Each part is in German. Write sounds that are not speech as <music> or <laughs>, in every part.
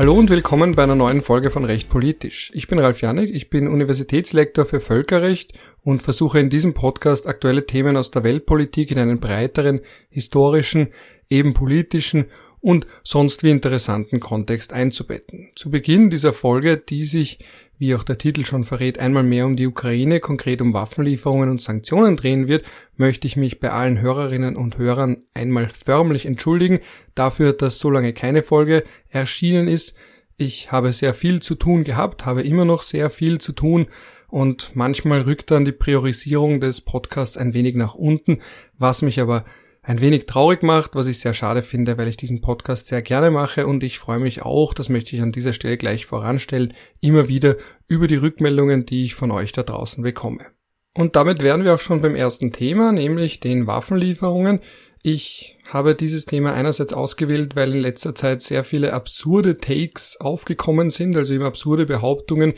Hallo und willkommen bei einer neuen Folge von Recht Politisch. Ich bin Ralf Janik, ich bin Universitätslektor für Völkerrecht und versuche in diesem Podcast aktuelle Themen aus der Weltpolitik in einen breiteren, historischen, eben politischen und sonst wie interessanten Kontext einzubetten. Zu Beginn dieser Folge, die sich wie auch der Titel schon verrät, einmal mehr um die Ukraine, konkret um Waffenlieferungen und Sanktionen drehen wird, möchte ich mich bei allen Hörerinnen und Hörern einmal förmlich entschuldigen dafür, dass so lange keine Folge erschienen ist. Ich habe sehr viel zu tun gehabt, habe immer noch sehr viel zu tun und manchmal rückt dann die Priorisierung des Podcasts ein wenig nach unten, was mich aber ein wenig traurig macht, was ich sehr schade finde, weil ich diesen Podcast sehr gerne mache und ich freue mich auch, das möchte ich an dieser Stelle gleich voranstellen, immer wieder über die Rückmeldungen, die ich von euch da draußen bekomme. Und damit wären wir auch schon beim ersten Thema, nämlich den Waffenlieferungen. Ich habe dieses Thema einerseits ausgewählt, weil in letzter Zeit sehr viele absurde Takes aufgekommen sind, also eben absurde Behauptungen,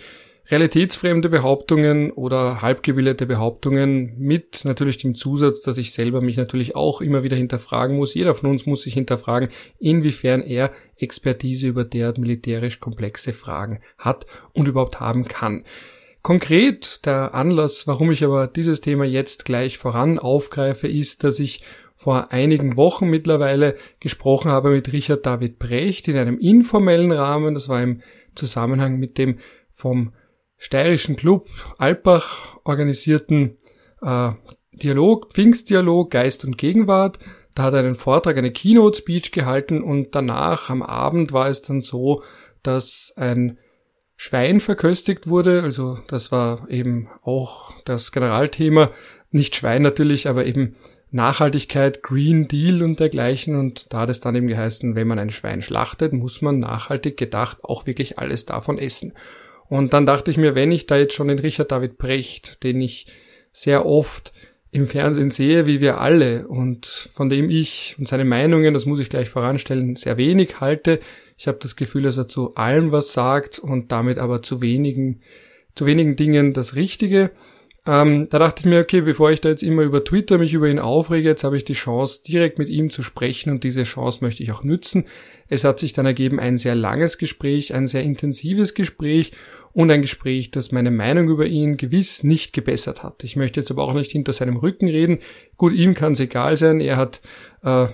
realitätsfremde Behauptungen oder halbgebildete Behauptungen mit natürlich dem Zusatz, dass ich selber mich natürlich auch immer wieder hinterfragen muss. Jeder von uns muss sich hinterfragen, inwiefern er Expertise über derart militärisch komplexe Fragen hat und überhaupt haben kann. Konkret der Anlass, warum ich aber dieses Thema jetzt gleich voran aufgreife, ist, dass ich vor einigen Wochen mittlerweile gesprochen habe mit Richard David Brecht in einem informellen Rahmen. Das war im Zusammenhang mit dem vom steirischen Club Alpbach organisierten äh, Dialog, Pfingstdialog, Geist und Gegenwart. Da hat er einen Vortrag, eine Keynote-Speech gehalten und danach am Abend war es dann so, dass ein Schwein verköstigt wurde. Also das war eben auch das Generalthema. Nicht Schwein natürlich, aber eben Nachhaltigkeit, Green Deal und dergleichen. Und da hat es dann eben geheißen, wenn man ein Schwein schlachtet, muss man nachhaltig gedacht auch wirklich alles davon essen. Und dann dachte ich mir, wenn ich da jetzt schon den Richard David Brecht, den ich sehr oft im Fernsehen sehe, wie wir alle, und von dem ich und seine Meinungen, das muss ich gleich voranstellen, sehr wenig halte. Ich habe das Gefühl, dass er zu allem was sagt und damit aber zu wenigen, zu wenigen Dingen das Richtige. Ähm, da dachte ich mir, okay, bevor ich da jetzt immer über Twitter mich über ihn aufrege, jetzt habe ich die Chance, direkt mit ihm zu sprechen und diese Chance möchte ich auch nützen. Es hat sich dann ergeben ein sehr langes Gespräch, ein sehr intensives Gespräch und ein Gespräch, das meine Meinung über ihn gewiss nicht gebessert hat. Ich möchte jetzt aber auch nicht hinter seinem Rücken reden. Gut, ihm kann es egal sein. Er hat äh,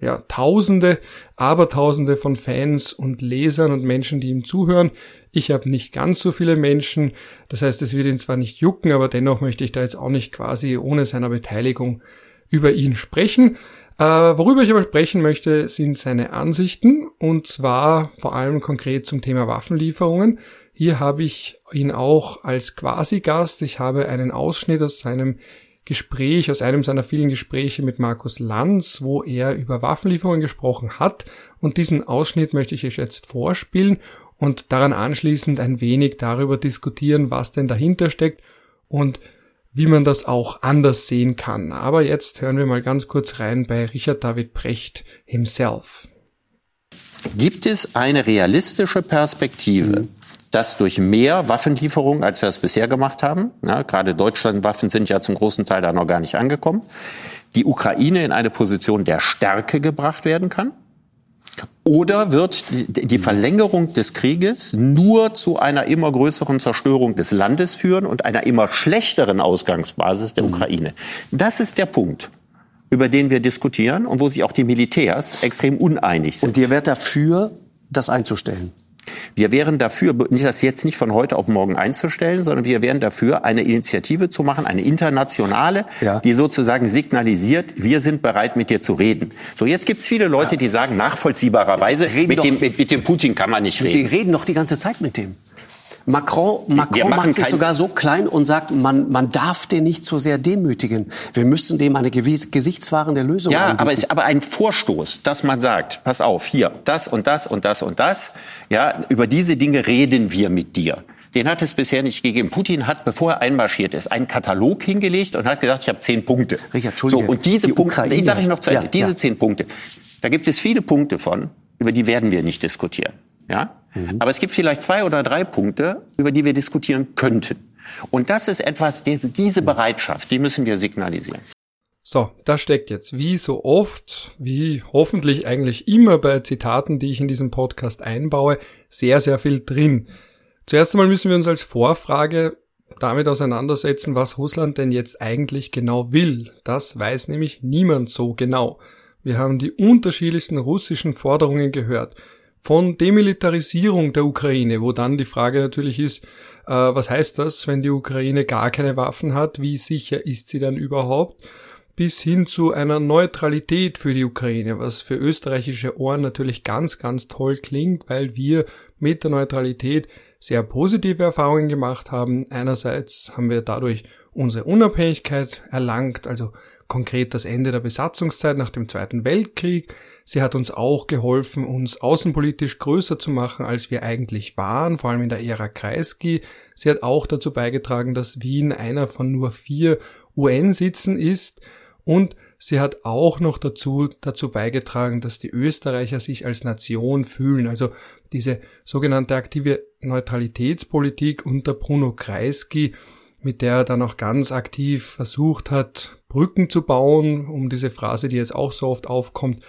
ja, Tausende, Abertausende von Fans und Lesern und Menschen, die ihm zuhören. Ich habe nicht ganz so viele Menschen. Das heißt, es wird ihn zwar nicht jucken, aber dennoch möchte ich da jetzt auch nicht quasi ohne seiner Beteiligung über ihn sprechen. Äh, worüber ich aber sprechen möchte, sind seine Ansichten und zwar vor allem konkret zum Thema Waffenlieferungen. Hier habe ich ihn auch als Quasi-Gast. Ich habe einen Ausschnitt aus seinem Gespräch, aus einem seiner vielen Gespräche mit Markus Lanz, wo er über Waffenlieferungen gesprochen hat. Und diesen Ausschnitt möchte ich euch jetzt vorspielen und daran anschließend ein wenig darüber diskutieren, was denn dahinter steckt und wie man das auch anders sehen kann. Aber jetzt hören wir mal ganz kurz rein bei Richard David Brecht himself. Gibt es eine realistische Perspektive, dass durch mehr Waffenlieferungen, als wir es bisher gemacht haben, ja, gerade Deutschland-Waffen sind ja zum großen Teil da noch gar nicht angekommen, die Ukraine in eine Position der Stärke gebracht werden kann? Oder wird die Verlängerung des Krieges nur zu einer immer größeren Zerstörung des Landes führen und einer immer schlechteren Ausgangsbasis der mhm. Ukraine? Das ist der Punkt über den wir diskutieren und wo sich auch die Militärs extrem uneinig sind. Und ihr wärt dafür, das einzustellen? Wir wären dafür, das jetzt nicht von heute auf morgen einzustellen, sondern wir wären dafür, eine Initiative zu machen, eine internationale, ja. die sozusagen signalisiert, wir sind bereit, mit dir zu reden. So, jetzt gibt's viele Leute, die sagen, nachvollziehbarerweise, mit dem, mit, mit dem Putin kann man nicht reden. Die reden doch die ganze Zeit mit dem. Macron, Macron macht sich sogar so klein und sagt, man, man darf den nicht so sehr demütigen. Wir müssen dem eine gesichtswahrende Lösung ja, anbieten. Ja, aber es ist aber ein Vorstoß, dass man sagt, pass auf, hier, das und das und das und das, ja, über diese Dinge reden wir mit dir. Den hat es bisher nicht gegeben. Putin hat, bevor er einmarschiert ist, einen Katalog hingelegt und hat gesagt, ich habe zehn Punkte. Richard, Entschuldige. So, und diese die Punkte, ich sage ich noch zu Ende, ja, diese ja. zehn Punkte, da gibt es viele Punkte von, über die werden wir nicht diskutieren. Ja? Mhm. Aber es gibt vielleicht zwei oder drei Punkte, über die wir diskutieren könnten. Und das ist etwas, diese Bereitschaft, die müssen wir signalisieren. So, da steckt jetzt wie so oft, wie hoffentlich eigentlich immer bei Zitaten, die ich in diesem Podcast einbaue, sehr, sehr viel drin. Zuerst einmal müssen wir uns als Vorfrage damit auseinandersetzen, was Russland denn jetzt eigentlich genau will. Das weiß nämlich niemand so genau. Wir haben die unterschiedlichsten russischen Forderungen gehört. Von Demilitarisierung der Ukraine, wo dann die Frage natürlich ist, äh, was heißt das, wenn die Ukraine gar keine Waffen hat? Wie sicher ist sie dann überhaupt? bis hin zu einer Neutralität für die Ukraine, was für österreichische Ohren natürlich ganz, ganz toll klingt, weil wir mit der Neutralität sehr positive Erfahrungen gemacht haben. Einerseits haben wir dadurch unsere Unabhängigkeit erlangt, also konkret das Ende der Besatzungszeit nach dem Zweiten Weltkrieg. Sie hat uns auch geholfen, uns außenpolitisch größer zu machen, als wir eigentlich waren, vor allem in der Ära Kreisky. Sie hat auch dazu beigetragen, dass Wien einer von nur vier UN-Sitzen ist und sie hat auch noch dazu, dazu beigetragen, dass die Österreicher sich als Nation fühlen. Also diese sogenannte aktive Neutralitätspolitik unter Bruno Kreisky, mit der er dann auch ganz aktiv versucht hat, Brücken zu bauen, um diese Phrase, die jetzt auch so oft aufkommt,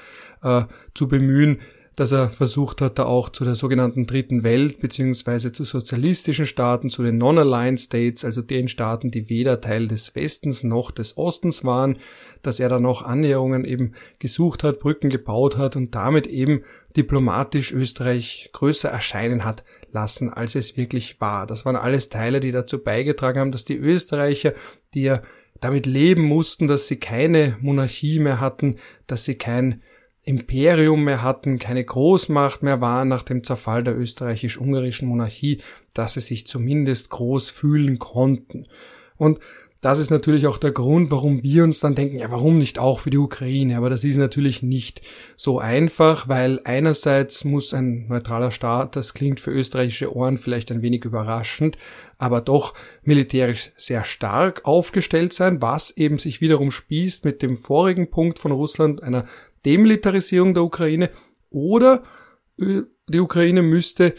äh, zu bemühen, dass er versucht hat, da auch zu der sogenannten dritten Welt beziehungsweise zu sozialistischen Staaten, zu den Non-Aligned States, also den Staaten, die weder Teil des Westens noch des Ostens waren, dass er da noch Annäherungen eben gesucht hat, Brücken gebaut hat und damit eben diplomatisch Österreich größer erscheinen hat lassen, als es wirklich war. Das waren alles Teile, die dazu beigetragen haben, dass die Österreicher, die ja damit leben mussten, dass sie keine Monarchie mehr hatten, dass sie kein Imperium mehr hatten, keine Großmacht mehr waren nach dem Zerfall der österreichisch-ungarischen Monarchie, dass sie sich zumindest groß fühlen konnten. Und das ist natürlich auch der Grund, warum wir uns dann denken, ja, warum nicht auch für die Ukraine? Aber das ist natürlich nicht so einfach, weil einerseits muss ein neutraler Staat, das klingt für österreichische Ohren vielleicht ein wenig überraschend, aber doch militärisch sehr stark aufgestellt sein, was eben sich wiederum spießt mit dem vorigen Punkt von Russland, einer Demilitarisierung der Ukraine, oder äh, die Ukraine müsste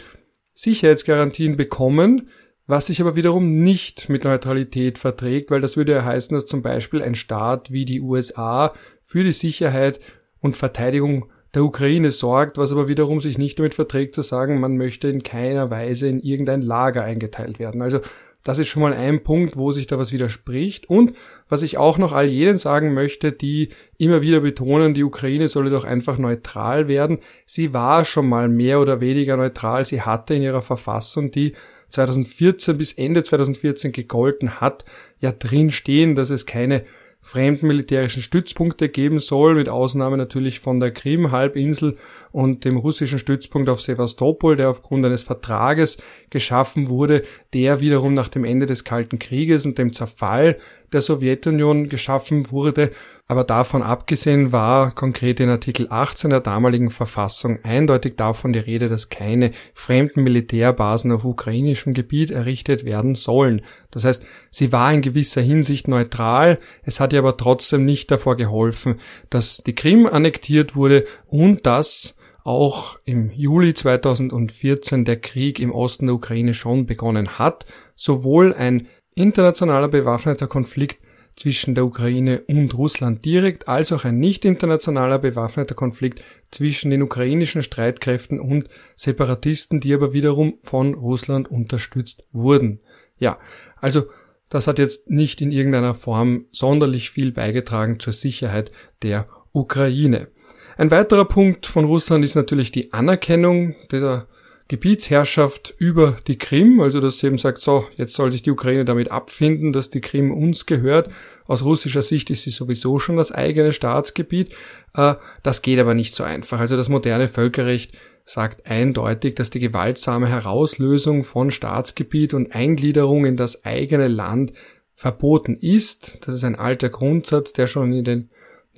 Sicherheitsgarantien bekommen, was sich aber wiederum nicht mit Neutralität verträgt, weil das würde ja heißen, dass zum Beispiel ein Staat wie die USA für die Sicherheit und Verteidigung der Ukraine sorgt, was aber wiederum sich nicht damit verträgt zu sagen, man möchte in keiner Weise in irgendein Lager eingeteilt werden. Also das ist schon mal ein Punkt, wo sich da was widerspricht. Und was ich auch noch all jenen sagen möchte, die immer wieder betonen, die Ukraine solle doch einfach neutral werden. Sie war schon mal mehr oder weniger neutral. Sie hatte in ihrer Verfassung, die 2014 bis Ende 2014 gegolten hat, ja drin stehen, dass es keine fremden militärischen Stützpunkte geben soll, mit Ausnahme natürlich von der Krim-Halbinsel und dem russischen Stützpunkt auf Sevastopol, der aufgrund eines Vertrages geschaffen wurde, der wiederum nach dem Ende des Kalten Krieges und dem Zerfall der Sowjetunion geschaffen wurde. Aber davon abgesehen war konkret in Artikel 18 der damaligen Verfassung eindeutig davon die Rede, dass keine fremden Militärbasen auf ukrainischem Gebiet errichtet werden sollen. Das heißt, sie war in gewisser Hinsicht neutral, es hat ihr aber trotzdem nicht davor geholfen, dass die Krim annektiert wurde und dass auch im Juli 2014 der Krieg im Osten der Ukraine schon begonnen hat, sowohl ein internationaler bewaffneter Konflikt zwischen der Ukraine und Russland direkt, als auch ein nicht internationaler bewaffneter Konflikt zwischen den ukrainischen Streitkräften und Separatisten, die aber wiederum von Russland unterstützt wurden. Ja, also das hat jetzt nicht in irgendeiner Form sonderlich viel beigetragen zur Sicherheit der Ukraine. Ein weiterer Punkt von Russland ist natürlich die Anerkennung dieser Gebietsherrschaft über die Krim, also dass sie eben sagt, so, jetzt soll sich die Ukraine damit abfinden, dass die Krim uns gehört. Aus russischer Sicht ist sie sowieso schon das eigene Staatsgebiet. Äh, das geht aber nicht so einfach. Also das moderne Völkerrecht sagt eindeutig, dass die gewaltsame Herauslösung von Staatsgebiet und Eingliederung in das eigene Land verboten ist. Das ist ein alter Grundsatz, der schon in den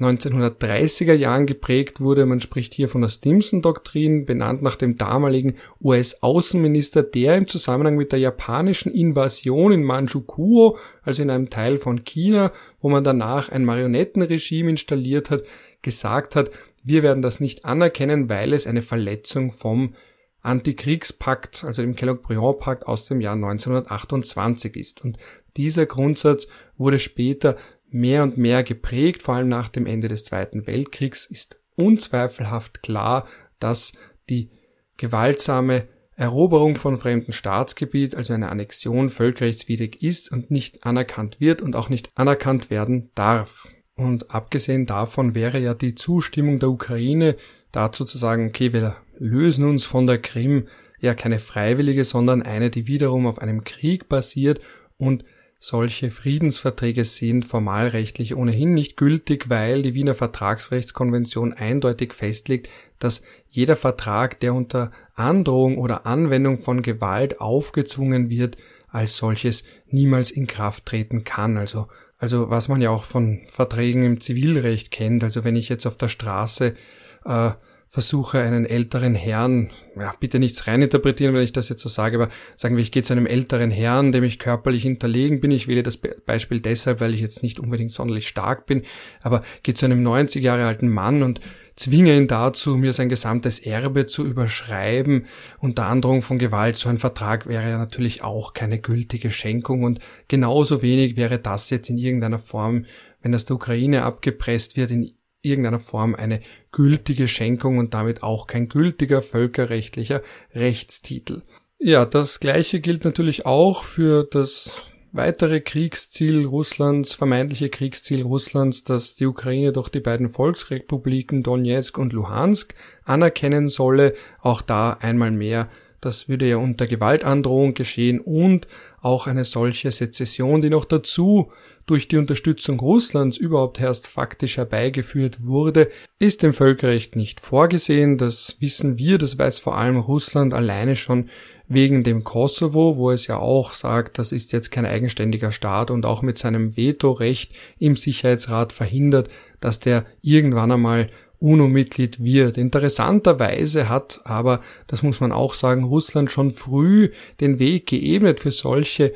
1930er Jahren geprägt wurde. Man spricht hier von der Stimson-Doktrin, benannt nach dem damaligen US-Außenminister, der im Zusammenhang mit der japanischen Invasion in Manchukuo, also in einem Teil von China, wo man danach ein Marionettenregime installiert hat, gesagt hat, wir werden das nicht anerkennen, weil es eine Verletzung vom Antikriegspakt, also dem Kellogg-Briand-Pakt aus dem Jahr 1928 ist. Und dieser Grundsatz wurde später mehr und mehr geprägt, vor allem nach dem Ende des Zweiten Weltkriegs, ist unzweifelhaft klar, dass die gewaltsame Eroberung von fremdem Staatsgebiet, also eine Annexion, völkerrechtswidrig ist und nicht anerkannt wird und auch nicht anerkannt werden darf. Und abgesehen davon wäre ja die Zustimmung der Ukraine dazu zu sagen, okay, wir lösen uns von der Krim, ja keine freiwillige, sondern eine, die wiederum auf einem Krieg basiert und solche Friedensverträge sind formalrechtlich ohnehin nicht gültig, weil die Wiener Vertragsrechtskonvention eindeutig festlegt, dass jeder Vertrag, der unter Androhung oder Anwendung von Gewalt aufgezwungen wird, als solches niemals in Kraft treten kann. Also, also was man ja auch von Verträgen im Zivilrecht kennt. Also wenn ich jetzt auf der Straße äh, versuche einen älteren Herrn, ja, bitte nichts reininterpretieren, wenn ich das jetzt so sage, aber sagen wir, ich gehe zu einem älteren Herrn, dem ich körperlich hinterlegen bin. Ich wähle das Beispiel deshalb, weil ich jetzt nicht unbedingt sonderlich stark bin, aber gehe zu einem 90 Jahre alten Mann und zwinge ihn dazu, mir sein gesamtes Erbe zu überschreiben unter Androhung von Gewalt. So ein Vertrag wäre ja natürlich auch keine gültige Schenkung und genauso wenig wäre das jetzt in irgendeiner Form, wenn das der Ukraine abgepresst wird, in irgendeiner Form eine gültige Schenkung und damit auch kein gültiger völkerrechtlicher Rechtstitel. Ja, das gleiche gilt natürlich auch für das weitere Kriegsziel Russlands, vermeintliche Kriegsziel Russlands, dass die Ukraine doch die beiden Volksrepubliken Donetsk und Luhansk anerkennen solle. Auch da einmal mehr das würde ja unter Gewaltandrohung geschehen und auch eine solche Sezession, die noch dazu durch die Unterstützung Russlands überhaupt erst faktisch herbeigeführt wurde, ist im Völkerrecht nicht vorgesehen. Das wissen wir, das weiß vor allem Russland alleine schon wegen dem Kosovo, wo es ja auch sagt, das ist jetzt kein eigenständiger Staat und auch mit seinem Vetorecht im Sicherheitsrat verhindert, dass der irgendwann einmal UNO-Mitglied wird. Interessanterweise hat aber, das muss man auch sagen, Russland schon früh den Weg geebnet für solche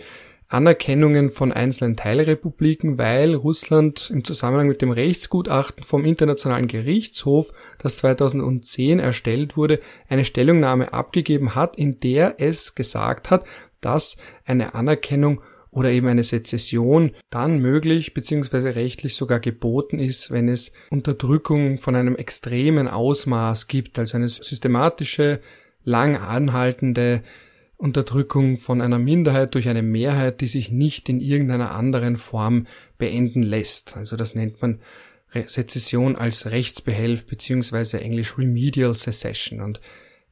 Anerkennungen von einzelnen Teilrepubliken, weil Russland im Zusammenhang mit dem Rechtsgutachten vom Internationalen Gerichtshof, das 2010 erstellt wurde, eine Stellungnahme abgegeben hat, in der es gesagt hat, dass eine Anerkennung oder eben eine Sezession dann möglich bzw. rechtlich sogar geboten ist, wenn es Unterdrückung von einem extremen Ausmaß gibt, also eine systematische, lang anhaltende Unterdrückung von einer Minderheit durch eine Mehrheit, die sich nicht in irgendeiner anderen Form beenden lässt. Also das nennt man Sezession als Rechtsbehelf beziehungsweise englisch Remedial Secession und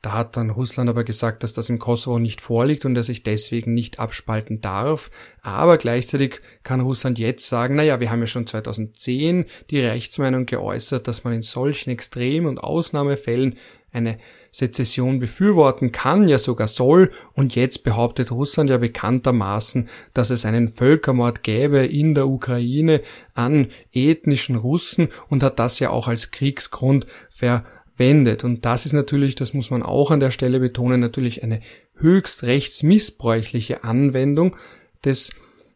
da hat dann Russland aber gesagt, dass das im Kosovo nicht vorliegt und er sich deswegen nicht abspalten darf. Aber gleichzeitig kann Russland jetzt sagen, naja, wir haben ja schon 2010 die Rechtsmeinung geäußert, dass man in solchen Extrem- und Ausnahmefällen eine Sezession befürworten kann, ja sogar soll, und jetzt behauptet Russland ja bekanntermaßen, dass es einen Völkermord gäbe in der Ukraine an ethnischen Russen und hat das ja auch als Kriegsgrund ver wendet. Und das ist natürlich, das muss man auch an der Stelle betonen, natürlich eine höchst rechtsmissbräuchliche Anwendung des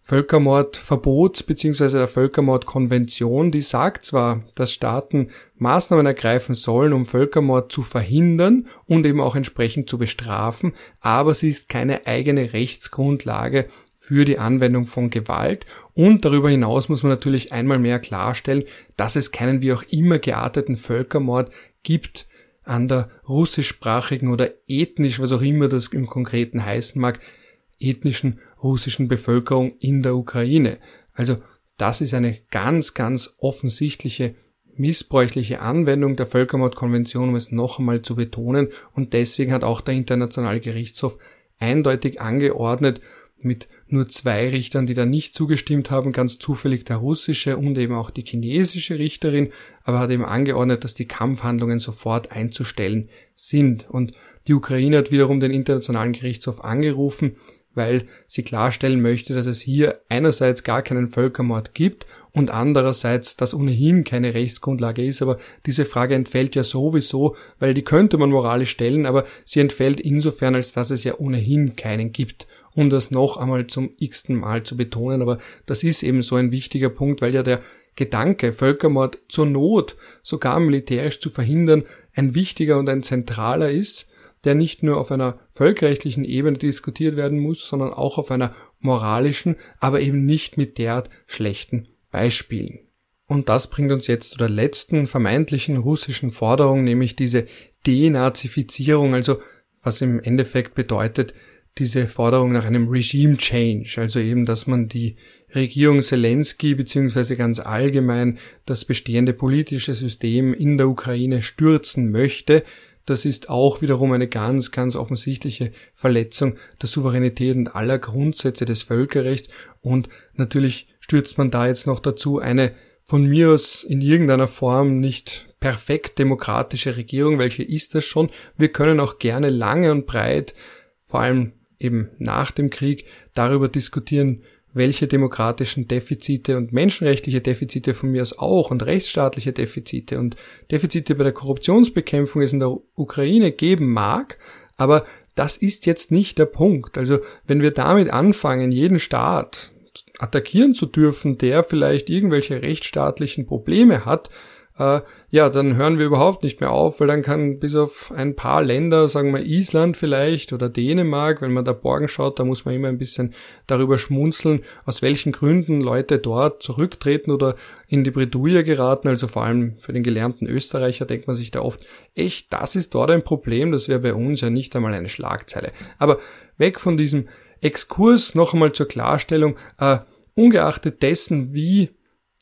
Völkermordverbots bzw. der Völkermordkonvention, die sagt zwar, dass Staaten Maßnahmen ergreifen sollen, um Völkermord zu verhindern und eben auch entsprechend zu bestrafen, aber sie ist keine eigene Rechtsgrundlage für die Anwendung von Gewalt. Und darüber hinaus muss man natürlich einmal mehr klarstellen, dass es keinen wie auch immer gearteten Völkermord gibt an der russischsprachigen oder ethnisch, was auch immer das im Konkreten heißen mag, ethnischen russischen Bevölkerung in der Ukraine. Also das ist eine ganz, ganz offensichtliche missbräuchliche Anwendung der Völkermordkonvention, um es noch einmal zu betonen. Und deswegen hat auch der Internationale Gerichtshof eindeutig angeordnet, mit nur zwei Richtern, die da nicht zugestimmt haben, ganz zufällig der russische und eben auch die chinesische Richterin, aber hat eben angeordnet, dass die Kampfhandlungen sofort einzustellen sind. Und die Ukraine hat wiederum den Internationalen Gerichtshof angerufen, weil sie klarstellen möchte, dass es hier einerseits gar keinen Völkermord gibt und andererseits das ohnehin keine Rechtsgrundlage ist. Aber diese Frage entfällt ja sowieso, weil die könnte man moralisch stellen, aber sie entfällt insofern, als dass es ja ohnehin keinen gibt um das noch einmal zum x-ten Mal zu betonen. Aber das ist eben so ein wichtiger Punkt, weil ja der Gedanke, Völkermord zur Not sogar militärisch zu verhindern, ein wichtiger und ein zentraler ist, der nicht nur auf einer völkerrechtlichen Ebene diskutiert werden muss, sondern auch auf einer moralischen, aber eben nicht mit derart schlechten Beispielen. Und das bringt uns jetzt zu der letzten vermeintlichen russischen Forderung, nämlich diese Denazifizierung, also was im Endeffekt bedeutet, diese Forderung nach einem Regime Change, also eben, dass man die Regierung Zelensky beziehungsweise ganz allgemein das bestehende politische System in der Ukraine stürzen möchte. Das ist auch wiederum eine ganz, ganz offensichtliche Verletzung der Souveränität und aller Grundsätze des Völkerrechts und natürlich stürzt man da jetzt noch dazu eine von mir aus in irgendeiner Form nicht perfekt demokratische Regierung, welche ist das schon? Wir können auch gerne lange und breit, vor allem eben nach dem Krieg, darüber diskutieren, welche demokratischen Defizite und menschenrechtliche Defizite von mir aus auch und rechtsstaatliche Defizite und Defizite bei der Korruptionsbekämpfung es in der Ukraine geben mag, aber das ist jetzt nicht der Punkt. Also wenn wir damit anfangen, jeden Staat attackieren zu dürfen, der vielleicht irgendwelche rechtsstaatlichen Probleme hat, äh, ja, dann hören wir überhaupt nicht mehr auf, weil dann kann bis auf ein paar Länder, sagen wir Island vielleicht oder Dänemark, wenn man da Borgen schaut, da muss man immer ein bisschen darüber schmunzeln, aus welchen Gründen Leute dort zurücktreten oder in die Bredouille geraten, also vor allem für den gelernten Österreicher denkt man sich da oft, echt, das ist dort ein Problem, das wäre bei uns ja nicht einmal eine Schlagzeile. Aber weg von diesem Exkurs noch einmal zur Klarstellung, äh, ungeachtet dessen, wie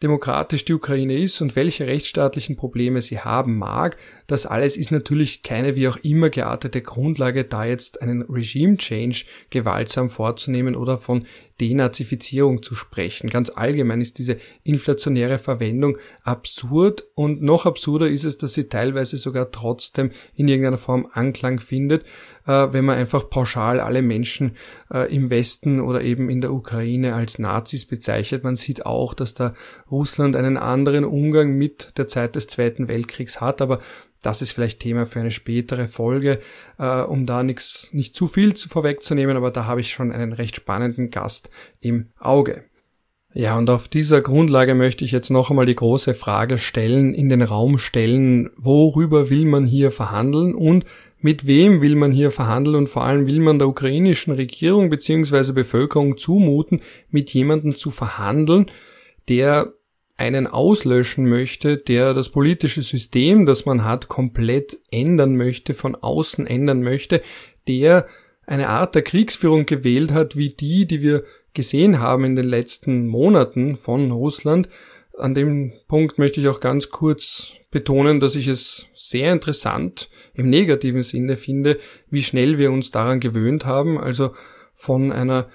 demokratisch die Ukraine ist und welche rechtsstaatlichen Probleme sie haben mag, das alles ist natürlich keine wie auch immer geartete Grundlage, da jetzt einen Regime Change gewaltsam vorzunehmen oder von Denazifizierung zu sprechen. Ganz allgemein ist diese inflationäre Verwendung absurd und noch absurder ist es, dass sie teilweise sogar trotzdem in irgendeiner Form Anklang findet, äh, wenn man einfach pauschal alle Menschen äh, im Westen oder eben in der Ukraine als Nazis bezeichnet. Man sieht auch, dass da Russland einen anderen Umgang mit der Zeit des Zweiten Weltkriegs hat, aber das ist vielleicht Thema für eine spätere Folge, äh, um da nichts, nicht zu viel zu vorwegzunehmen, aber da habe ich schon einen recht spannenden Gast im Auge. Ja, und auf dieser Grundlage möchte ich jetzt noch einmal die große Frage stellen, in den Raum stellen, worüber will man hier verhandeln und mit wem will man hier verhandeln und vor allem will man der ukrainischen Regierung bzw. Bevölkerung zumuten, mit jemandem zu verhandeln, der einen auslöschen möchte, der das politische System, das man hat, komplett ändern möchte, von außen ändern möchte, der eine Art der Kriegsführung gewählt hat, wie die, die wir gesehen haben in den letzten Monaten von Russland. An dem Punkt möchte ich auch ganz kurz betonen, dass ich es sehr interessant im negativen Sinne finde, wie schnell wir uns daran gewöhnt haben, also von einer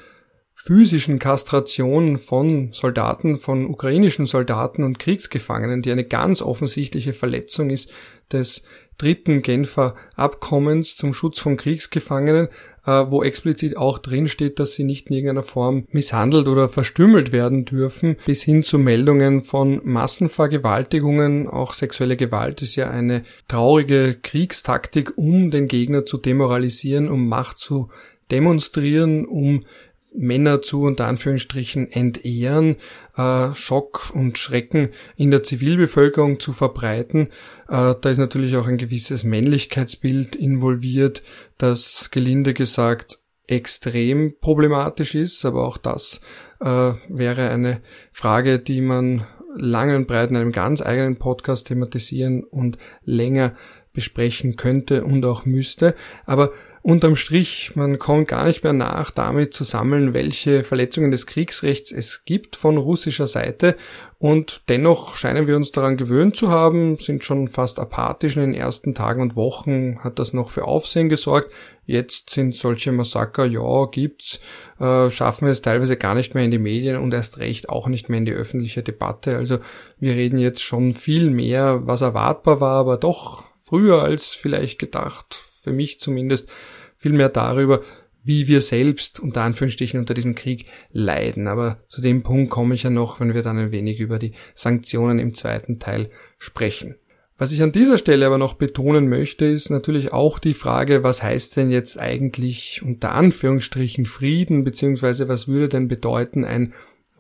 physischen Kastration von Soldaten, von ukrainischen Soldaten und Kriegsgefangenen, die eine ganz offensichtliche Verletzung ist des dritten Genfer Abkommens zum Schutz von Kriegsgefangenen, äh, wo explizit auch drin steht, dass sie nicht in irgendeiner Form misshandelt oder verstümmelt werden dürfen, bis hin zu Meldungen von Massenvergewaltigungen. Auch sexuelle Gewalt ist ja eine traurige Kriegstaktik, um den Gegner zu demoralisieren, um Macht zu demonstrieren, um Männer zu unter Anführungsstrichen entehren, äh, Schock und Schrecken in der Zivilbevölkerung zu verbreiten. Äh, da ist natürlich auch ein gewisses Männlichkeitsbild involviert, das gelinde gesagt extrem problematisch ist, aber auch das äh, wäre eine Frage, die man lange und breit in einem ganz eigenen Podcast thematisieren und länger besprechen könnte und auch müsste. Aber unterm Strich, man kommt gar nicht mehr nach, damit zu sammeln, welche Verletzungen des Kriegsrechts es gibt von russischer Seite. Und dennoch scheinen wir uns daran gewöhnt zu haben, sind schon fast apathisch in den ersten Tagen und Wochen, hat das noch für Aufsehen gesorgt. Jetzt sind solche Massaker, ja, gibt's, äh, schaffen wir es teilweise gar nicht mehr in die Medien und erst recht auch nicht mehr in die öffentliche Debatte. Also wir reden jetzt schon viel mehr, was erwartbar war, aber doch früher als vielleicht gedacht, für mich zumindest, viel mehr darüber, wie wir selbst unter Anführungsstrichen unter diesem Krieg leiden. Aber zu dem Punkt komme ich ja noch, wenn wir dann ein wenig über die Sanktionen im zweiten Teil sprechen. Was ich an dieser Stelle aber noch betonen möchte, ist natürlich auch die Frage, was heißt denn jetzt eigentlich unter Anführungsstrichen Frieden, beziehungsweise was würde denn bedeuten ein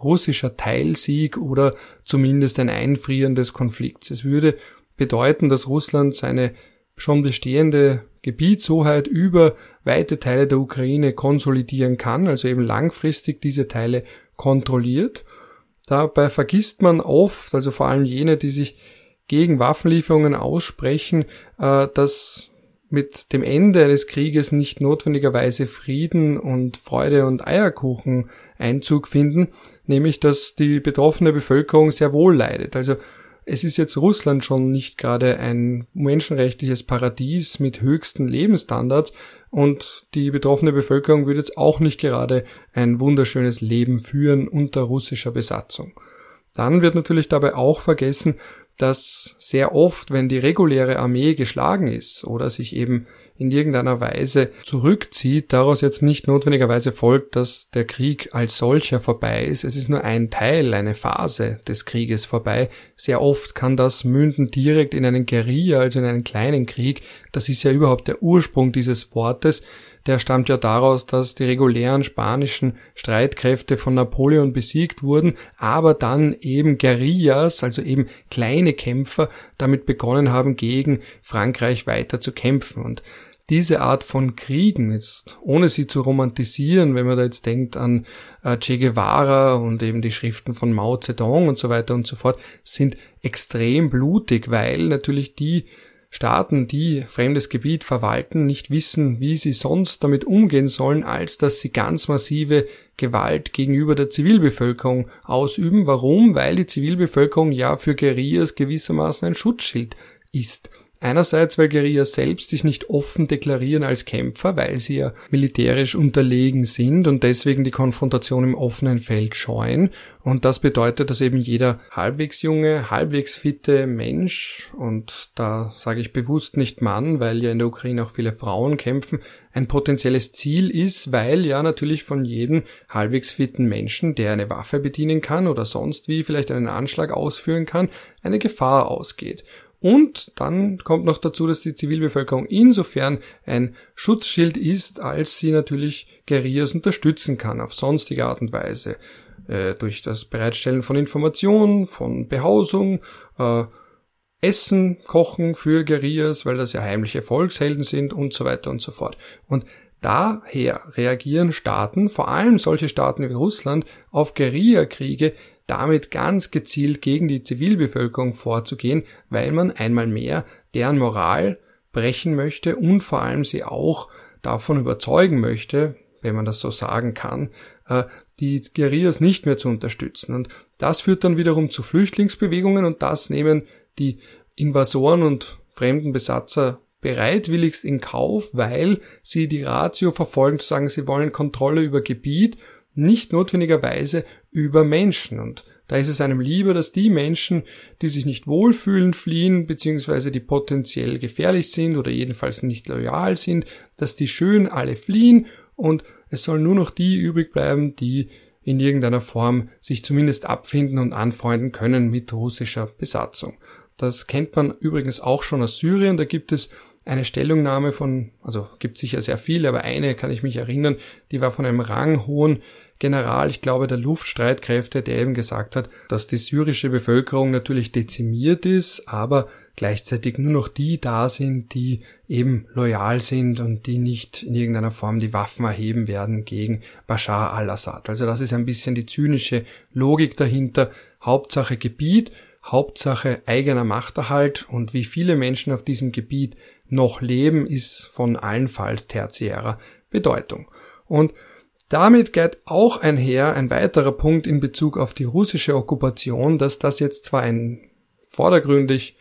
russischer Teilsieg oder zumindest ein Einfrieren des Konflikts. Es würde bedeuten, dass Russland seine schon bestehende Gebietshoheit über weite Teile der Ukraine konsolidieren kann, also eben langfristig diese Teile kontrolliert. Dabei vergisst man oft, also vor allem jene, die sich gegen Waffenlieferungen aussprechen, äh, dass mit dem Ende eines Krieges nicht notwendigerweise Frieden und Freude und Eierkuchen Einzug finden, nämlich dass die betroffene Bevölkerung sehr wohl leidet. Also es ist jetzt Russland schon nicht gerade ein menschenrechtliches Paradies mit höchsten Lebensstandards und die betroffene Bevölkerung würde jetzt auch nicht gerade ein wunderschönes Leben führen unter russischer Besatzung. Dann wird natürlich dabei auch vergessen, dass sehr oft, wenn die reguläre Armee geschlagen ist oder sich eben in irgendeiner Weise zurückzieht, daraus jetzt nicht notwendigerweise folgt, dass der Krieg als solcher vorbei ist. Es ist nur ein Teil, eine Phase des Krieges vorbei. Sehr oft kann das münden direkt in einen Guerilla, also in einen kleinen Krieg. Das ist ja überhaupt der Ursprung dieses Wortes der stammt ja daraus, dass die regulären spanischen Streitkräfte von Napoleon besiegt wurden, aber dann eben Guerillas, also eben kleine Kämpfer, damit begonnen haben, gegen Frankreich weiter zu kämpfen. Und diese Art von Kriegen, jetzt ohne sie zu romantisieren, wenn man da jetzt denkt an äh, Che Guevara und eben die Schriften von Mao Zedong und so weiter und so fort, sind extrem blutig, weil natürlich die Staaten, die fremdes Gebiet verwalten, nicht wissen, wie sie sonst damit umgehen sollen, als dass sie ganz massive Gewalt gegenüber der Zivilbevölkerung ausüben. Warum? Weil die Zivilbevölkerung ja für Guerillas gewissermaßen ein Schutzschild ist. Einerseits, weil Guerillas selbst sich nicht offen deklarieren als Kämpfer, weil sie ja militärisch unterlegen sind und deswegen die Konfrontation im offenen Feld scheuen. Und das bedeutet, dass eben jeder halbwegs junge, halbwegs fitte Mensch, und da sage ich bewusst nicht Mann, weil ja in der Ukraine auch viele Frauen kämpfen, ein potenzielles Ziel ist, weil ja natürlich von jedem halbwegs fitten Menschen, der eine Waffe bedienen kann oder sonst wie vielleicht einen Anschlag ausführen kann, eine Gefahr ausgeht. Und dann kommt noch dazu, dass die Zivilbevölkerung insofern ein Schutzschild ist, als sie natürlich Guerillas unterstützen kann auf sonstige Art und Weise. Äh, durch das Bereitstellen von Informationen, von Behausung, äh, Essen, Kochen für Guerillas, weil das ja heimliche Volkshelden sind und so weiter und so fort. Und daher reagieren Staaten, vor allem solche Staaten wie Russland, auf Guerillakriege damit ganz gezielt gegen die Zivilbevölkerung vorzugehen, weil man einmal mehr deren Moral brechen möchte und vor allem sie auch davon überzeugen möchte, wenn man das so sagen kann, äh, die Guerillas nicht mehr zu unterstützen. Und das führt dann wiederum zu Flüchtlingsbewegungen und das nehmen die Invasoren und fremden Besatzer bereitwilligst in Kauf, weil sie die Ratio verfolgen, zu sagen, sie wollen Kontrolle über Gebiet nicht notwendigerweise über Menschen. Und da ist es einem lieber, dass die Menschen, die sich nicht wohlfühlen, fliehen, beziehungsweise die potenziell gefährlich sind oder jedenfalls nicht loyal sind, dass die schön alle fliehen und es sollen nur noch die übrig bleiben, die in irgendeiner Form sich zumindest abfinden und anfreunden können mit russischer Besatzung. Das kennt man übrigens auch schon aus Syrien. Da gibt es eine Stellungnahme von, also gibt sicher sehr viele, aber eine kann ich mich erinnern, die war von einem ranghohen General, ich glaube der Luftstreitkräfte, der eben gesagt hat, dass die syrische Bevölkerung natürlich dezimiert ist, aber gleichzeitig nur noch die da sind, die eben loyal sind und die nicht in irgendeiner Form die Waffen erheben werden gegen Bashar al-Assad. Also das ist ein bisschen die zynische Logik dahinter. Hauptsache Gebiet, Hauptsache eigener Machterhalt und wie viele Menschen auf diesem Gebiet noch leben, ist von allenfalls tertiärer Bedeutung. Und damit geht auch einher ein weiterer Punkt in Bezug auf die russische Okkupation, dass das jetzt zwar ein vordergründig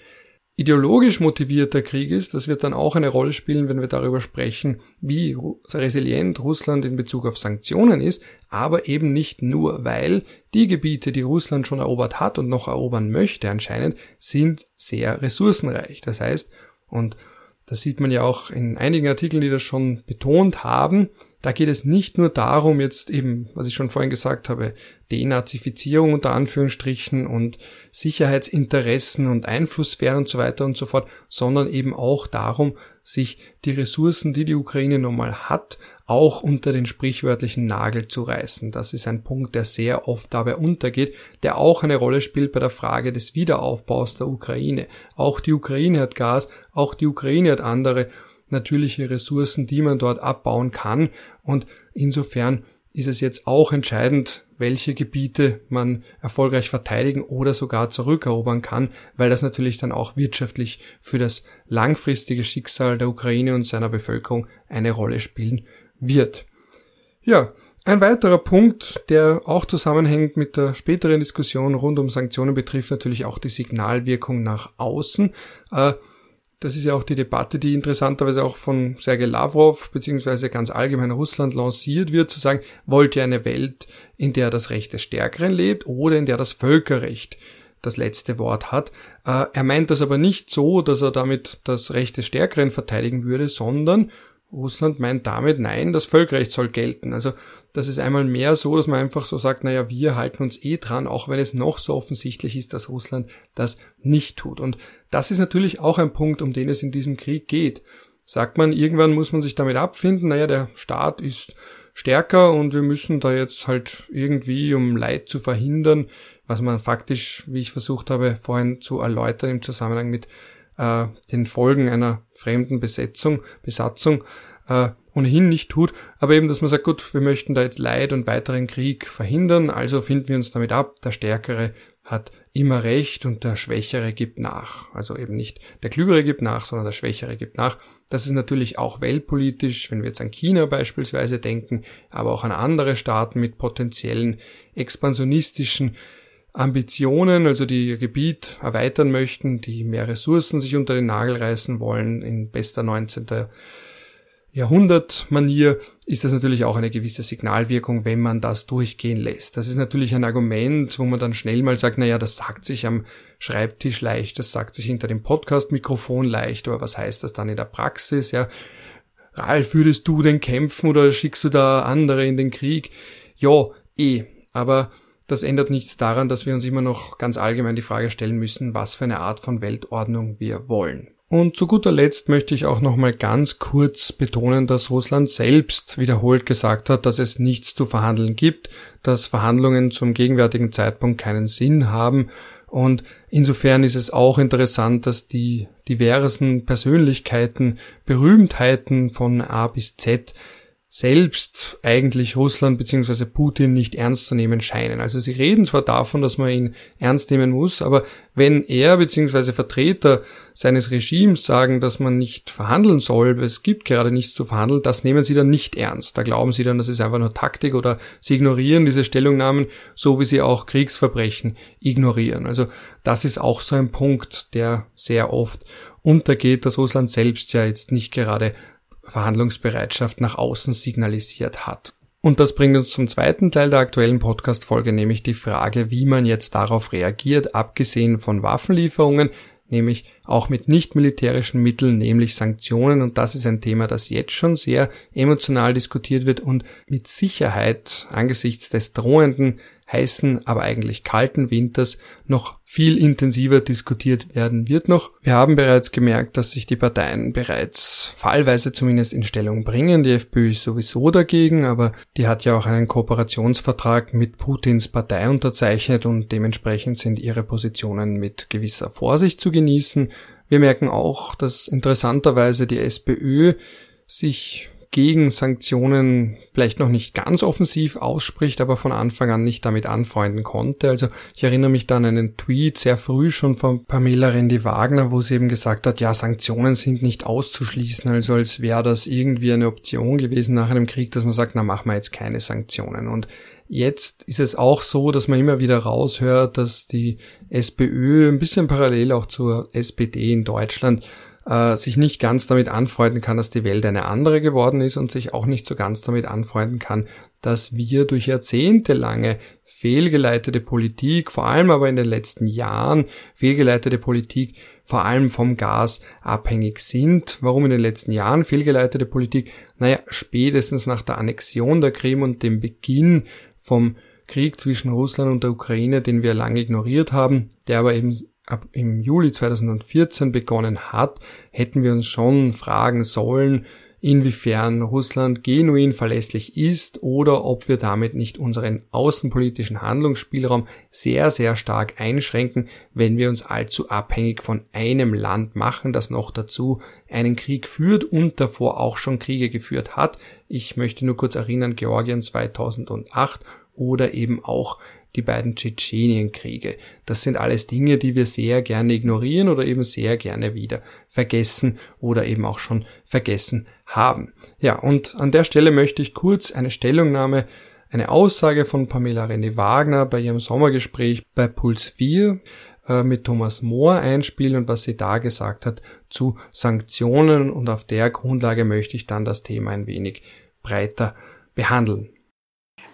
ideologisch motivierter Krieg ist, das wird dann auch eine Rolle spielen, wenn wir darüber sprechen, wie resilient Russland in Bezug auf Sanktionen ist, aber eben nicht nur, weil die Gebiete, die Russland schon erobert hat und noch erobern möchte anscheinend, sind sehr ressourcenreich. Das heißt, und das sieht man ja auch in einigen Artikeln, die das schon betont haben. Da geht es nicht nur darum, jetzt eben, was ich schon vorhin gesagt habe, Denazifizierung unter Anführungsstrichen und Sicherheitsinteressen und Einflusssphären und so weiter und so fort, sondern eben auch darum, sich die Ressourcen, die die Ukraine nun mal hat, auch unter den sprichwörtlichen Nagel zu reißen. Das ist ein Punkt, der sehr oft dabei untergeht, der auch eine Rolle spielt bei der Frage des Wiederaufbaus der Ukraine. Auch die Ukraine hat Gas, auch die Ukraine hat andere natürliche Ressourcen, die man dort abbauen kann und insofern ist es jetzt auch entscheidend, welche Gebiete man erfolgreich verteidigen oder sogar zurückerobern kann, weil das natürlich dann auch wirtschaftlich für das langfristige Schicksal der Ukraine und seiner Bevölkerung eine Rolle spielen wird. Ja, ein weiterer Punkt, der auch zusammenhängt mit der späteren Diskussion rund um Sanktionen, betrifft natürlich auch die Signalwirkung nach außen. Äh, das ist ja auch die Debatte, die interessanterweise auch von Sergei Lavrov beziehungsweise ganz allgemein Russland lanciert wird, zu sagen, wollt ihr eine Welt, in der das Recht des Stärkeren lebt oder in der das Völkerrecht das letzte Wort hat. Äh, er meint das aber nicht so, dass er damit das Recht des Stärkeren verteidigen würde, sondern Russland meint damit, nein, das Völkerrecht soll gelten. Also das ist einmal mehr so, dass man einfach so sagt, naja, wir halten uns eh dran, auch wenn es noch so offensichtlich ist, dass Russland das nicht tut. Und das ist natürlich auch ein Punkt, um den es in diesem Krieg geht. Sagt man, irgendwann muss man sich damit abfinden, naja, der Staat ist stärker und wir müssen da jetzt halt irgendwie, um Leid zu verhindern, was man faktisch, wie ich versucht habe, vorhin zu erläutern im Zusammenhang mit äh, den Folgen einer fremden Besetzung, Besatzung äh, ohnehin nicht tut, aber eben, dass man sagt, gut, wir möchten da jetzt Leid und weiteren Krieg verhindern, also finden wir uns damit ab, der Stärkere hat immer recht und der Schwächere gibt nach. Also eben nicht der Klügere gibt nach, sondern der Schwächere gibt nach. Das ist natürlich auch weltpolitisch, wenn wir jetzt an China beispielsweise denken, aber auch an andere Staaten mit potenziellen expansionistischen Ambitionen, also die ihr Gebiet erweitern möchten, die mehr Ressourcen sich unter den Nagel reißen wollen, in bester 19. Jahrhundert-Manier, ist das natürlich auch eine gewisse Signalwirkung, wenn man das durchgehen lässt. Das ist natürlich ein Argument, wo man dann schnell mal sagt, na ja, das sagt sich am Schreibtisch leicht, das sagt sich hinter dem Podcast-Mikrofon leicht, aber was heißt das dann in der Praxis, ja? Ralf, würdest du denn kämpfen oder schickst du da andere in den Krieg? Ja, eh, aber das ändert nichts daran, dass wir uns immer noch ganz allgemein die Frage stellen müssen, was für eine Art von Weltordnung wir wollen. Und zu guter Letzt möchte ich auch nochmal ganz kurz betonen, dass Russland selbst wiederholt gesagt hat, dass es nichts zu verhandeln gibt, dass Verhandlungen zum gegenwärtigen Zeitpunkt keinen Sinn haben. Und insofern ist es auch interessant, dass die diversen Persönlichkeiten, Berühmtheiten von A bis Z selbst eigentlich Russland bzw. Putin nicht ernst zu nehmen scheinen. Also sie reden zwar davon, dass man ihn ernst nehmen muss, aber wenn er bzw. Vertreter seines Regimes sagen, dass man nicht verhandeln soll, es gibt gerade nichts zu verhandeln, das nehmen sie dann nicht ernst. Da glauben sie dann, das ist einfach nur Taktik oder sie ignorieren diese Stellungnahmen, so wie sie auch Kriegsverbrechen ignorieren. Also das ist auch so ein Punkt, der sehr oft untergeht, dass Russland selbst ja jetzt nicht gerade Verhandlungsbereitschaft nach außen signalisiert hat. Und das bringt uns zum zweiten Teil der aktuellen Podcast-Folge, nämlich die Frage, wie man jetzt darauf reagiert, abgesehen von Waffenlieferungen, nämlich auch mit nicht militärischen Mitteln, nämlich Sanktionen. Und das ist ein Thema, das jetzt schon sehr emotional diskutiert wird und mit Sicherheit angesichts des drohenden heißen, aber eigentlich kalten Winters noch viel intensiver diskutiert werden wird noch. Wir haben bereits gemerkt, dass sich die Parteien bereits fallweise zumindest in Stellung bringen. Die FPÖ ist sowieso dagegen, aber die hat ja auch einen Kooperationsvertrag mit Putins Partei unterzeichnet und dementsprechend sind ihre Positionen mit gewisser Vorsicht zu genießen. Wir merken auch, dass interessanterweise die SPÖ sich gegen Sanktionen vielleicht noch nicht ganz offensiv ausspricht, aber von Anfang an nicht damit anfreunden konnte. Also ich erinnere mich dann an einen Tweet sehr früh schon von Pamela Rendi Wagner, wo sie eben gesagt hat, ja, Sanktionen sind nicht auszuschließen, also als wäre das irgendwie eine Option gewesen nach einem Krieg, dass man sagt, na machen wir jetzt keine Sanktionen. Und Jetzt ist es auch so, dass man immer wieder raushört, dass die SPÖ ein bisschen parallel auch zur SPD in Deutschland äh, sich nicht ganz damit anfreunden kann, dass die Welt eine andere geworden ist und sich auch nicht so ganz damit anfreunden kann, dass wir durch jahrzehntelange fehlgeleitete Politik, vor allem aber in den letzten Jahren fehlgeleitete Politik, vor allem vom Gas abhängig sind. Warum in den letzten Jahren fehlgeleitete Politik? Naja, spätestens nach der Annexion der Krim und dem Beginn vom Krieg zwischen Russland und der Ukraine, den wir lange ignoriert haben, der aber eben ab im Juli 2014 begonnen hat, hätten wir uns schon fragen sollen, inwiefern Russland genuin verlässlich ist oder ob wir damit nicht unseren außenpolitischen Handlungsspielraum sehr, sehr stark einschränken, wenn wir uns allzu abhängig von einem Land machen, das noch dazu einen Krieg führt und davor auch schon Kriege geführt hat. Ich möchte nur kurz erinnern, Georgien 2008 oder eben auch die beiden Tschetschenienkriege. Das sind alles Dinge, die wir sehr gerne ignorieren oder eben sehr gerne wieder vergessen oder eben auch schon vergessen haben. Ja, und an der Stelle möchte ich kurz eine Stellungnahme eine Aussage von Pamela René Wagner bei ihrem Sommergespräch bei Puls 4 äh, mit Thomas Mohr einspielen und was sie da gesagt hat zu Sanktionen und auf der Grundlage möchte ich dann das Thema ein wenig breiter behandeln.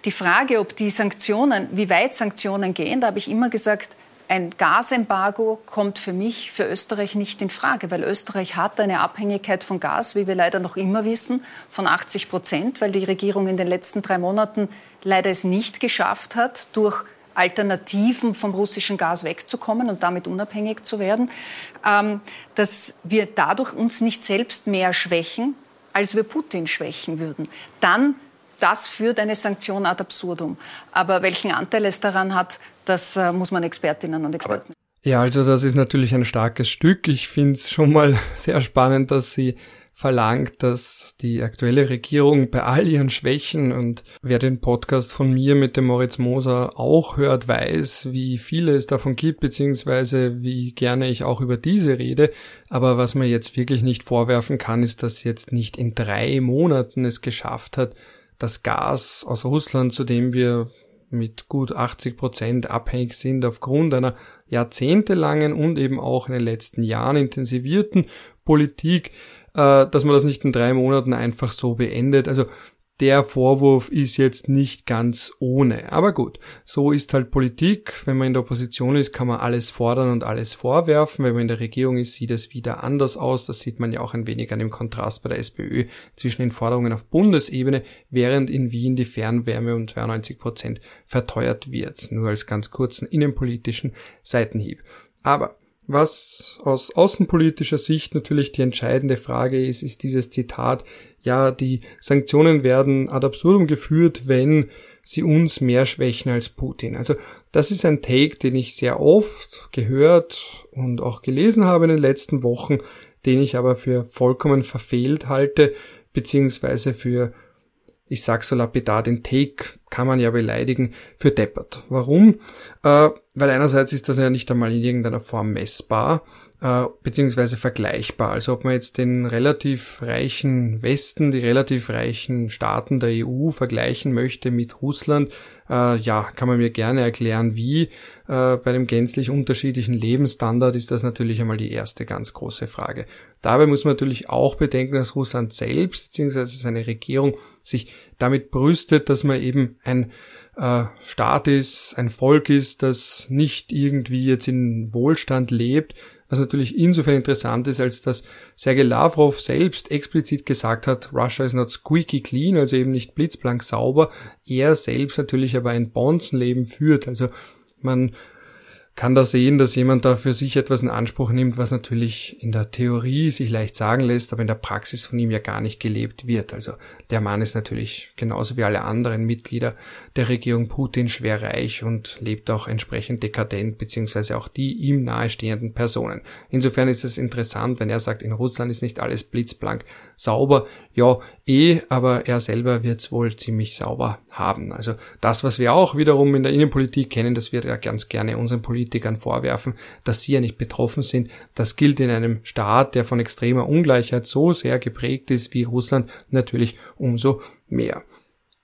Die Frage, ob die Sanktionen, wie weit Sanktionen gehen, da habe ich immer gesagt, ein Gasembargo kommt für mich, für Österreich nicht in Frage, weil Österreich hat eine Abhängigkeit von Gas, wie wir leider noch immer wissen, von 80 Prozent, weil die Regierung in den letzten drei Monaten leider es nicht geschafft hat, durch Alternativen vom russischen Gas wegzukommen und damit unabhängig zu werden, ähm, dass wir dadurch uns nicht selbst mehr schwächen, als wir Putin schwächen würden. Dann das führt eine Sanktion ad absurdum. Aber welchen Anteil es daran hat, das äh, muss man Expertinnen und Experten. Ja, also das ist natürlich ein starkes Stück. Ich finde es schon mal <laughs> sehr spannend, dass sie verlangt, dass die aktuelle Regierung bei all ihren Schwächen und wer den Podcast von mir mit dem Moritz Moser auch hört, weiß, wie viele es davon gibt, beziehungsweise wie gerne ich auch über diese rede. Aber was man jetzt wirklich nicht vorwerfen kann, ist, dass jetzt nicht in drei Monaten es geschafft hat, das Gas aus Russland, zu dem wir mit gut 80 Prozent abhängig sind aufgrund einer jahrzehntelangen und eben auch in den letzten Jahren intensivierten Politik, äh, dass man das nicht in drei Monaten einfach so beendet. Also der Vorwurf ist jetzt nicht ganz ohne. Aber gut, so ist halt Politik. Wenn man in der Opposition ist, kann man alles fordern und alles vorwerfen. Wenn man in der Regierung ist, sieht es wieder anders aus. Das sieht man ja auch ein wenig an dem Kontrast bei der SPÖ zwischen den Forderungen auf Bundesebene, während in Wien die Fernwärme um 92 Prozent verteuert wird. Nur als ganz kurzen innenpolitischen Seitenhieb. Aber was aus außenpolitischer Sicht natürlich die entscheidende Frage ist, ist dieses Zitat, ja, die Sanktionen werden ad absurdum geführt, wenn sie uns mehr schwächen als Putin. Also das ist ein Take, den ich sehr oft gehört und auch gelesen habe in den letzten Wochen, den ich aber für vollkommen verfehlt halte, beziehungsweise für ich sag so lapidar, den Take kann man ja beleidigen, für deppert. Warum? Äh, weil einerseits ist das ja nicht einmal in irgendeiner Form messbar äh, beziehungsweise vergleichbar. Also ob man jetzt den relativ reichen Westen, die relativ reichen Staaten der EU vergleichen möchte mit Russland, äh, ja, kann man mir gerne erklären, wie. Äh, bei einem gänzlich unterschiedlichen Lebensstandard ist das natürlich einmal die erste ganz große Frage. Dabei muss man natürlich auch bedenken, dass Russland selbst beziehungsweise seine Regierung sich damit brüstet, dass man eben ein äh, Staat ist, ein Volk ist, das nicht irgendwie jetzt in Wohlstand lebt, was natürlich insofern interessant ist, als dass Sergei Lavrov selbst explizit gesagt hat, Russia is not squeaky clean, also eben nicht blitzblank sauber. Er selbst natürlich aber ein Bonzenleben führt. Also man kann da sehen, dass jemand da für sich etwas in Anspruch nimmt, was natürlich in der Theorie sich leicht sagen lässt, aber in der Praxis von ihm ja gar nicht gelebt wird. Also der Mann ist natürlich genauso wie alle anderen Mitglieder der Regierung Putin schwer reich und lebt auch entsprechend dekadent, beziehungsweise auch die ihm nahestehenden Personen. Insofern ist es interessant, wenn er sagt, in Russland ist nicht alles blitzblank sauber. Ja, eh, aber er selber wird es wohl ziemlich sauber haben. Also das, was wir auch wiederum in der Innenpolitik kennen, das wird ja ganz gerne unseren Politikern vorwerfen, dass sie ja nicht betroffen sind. Das gilt in einem Staat, der von extremer Ungleichheit so sehr geprägt ist wie Russland, natürlich umso mehr.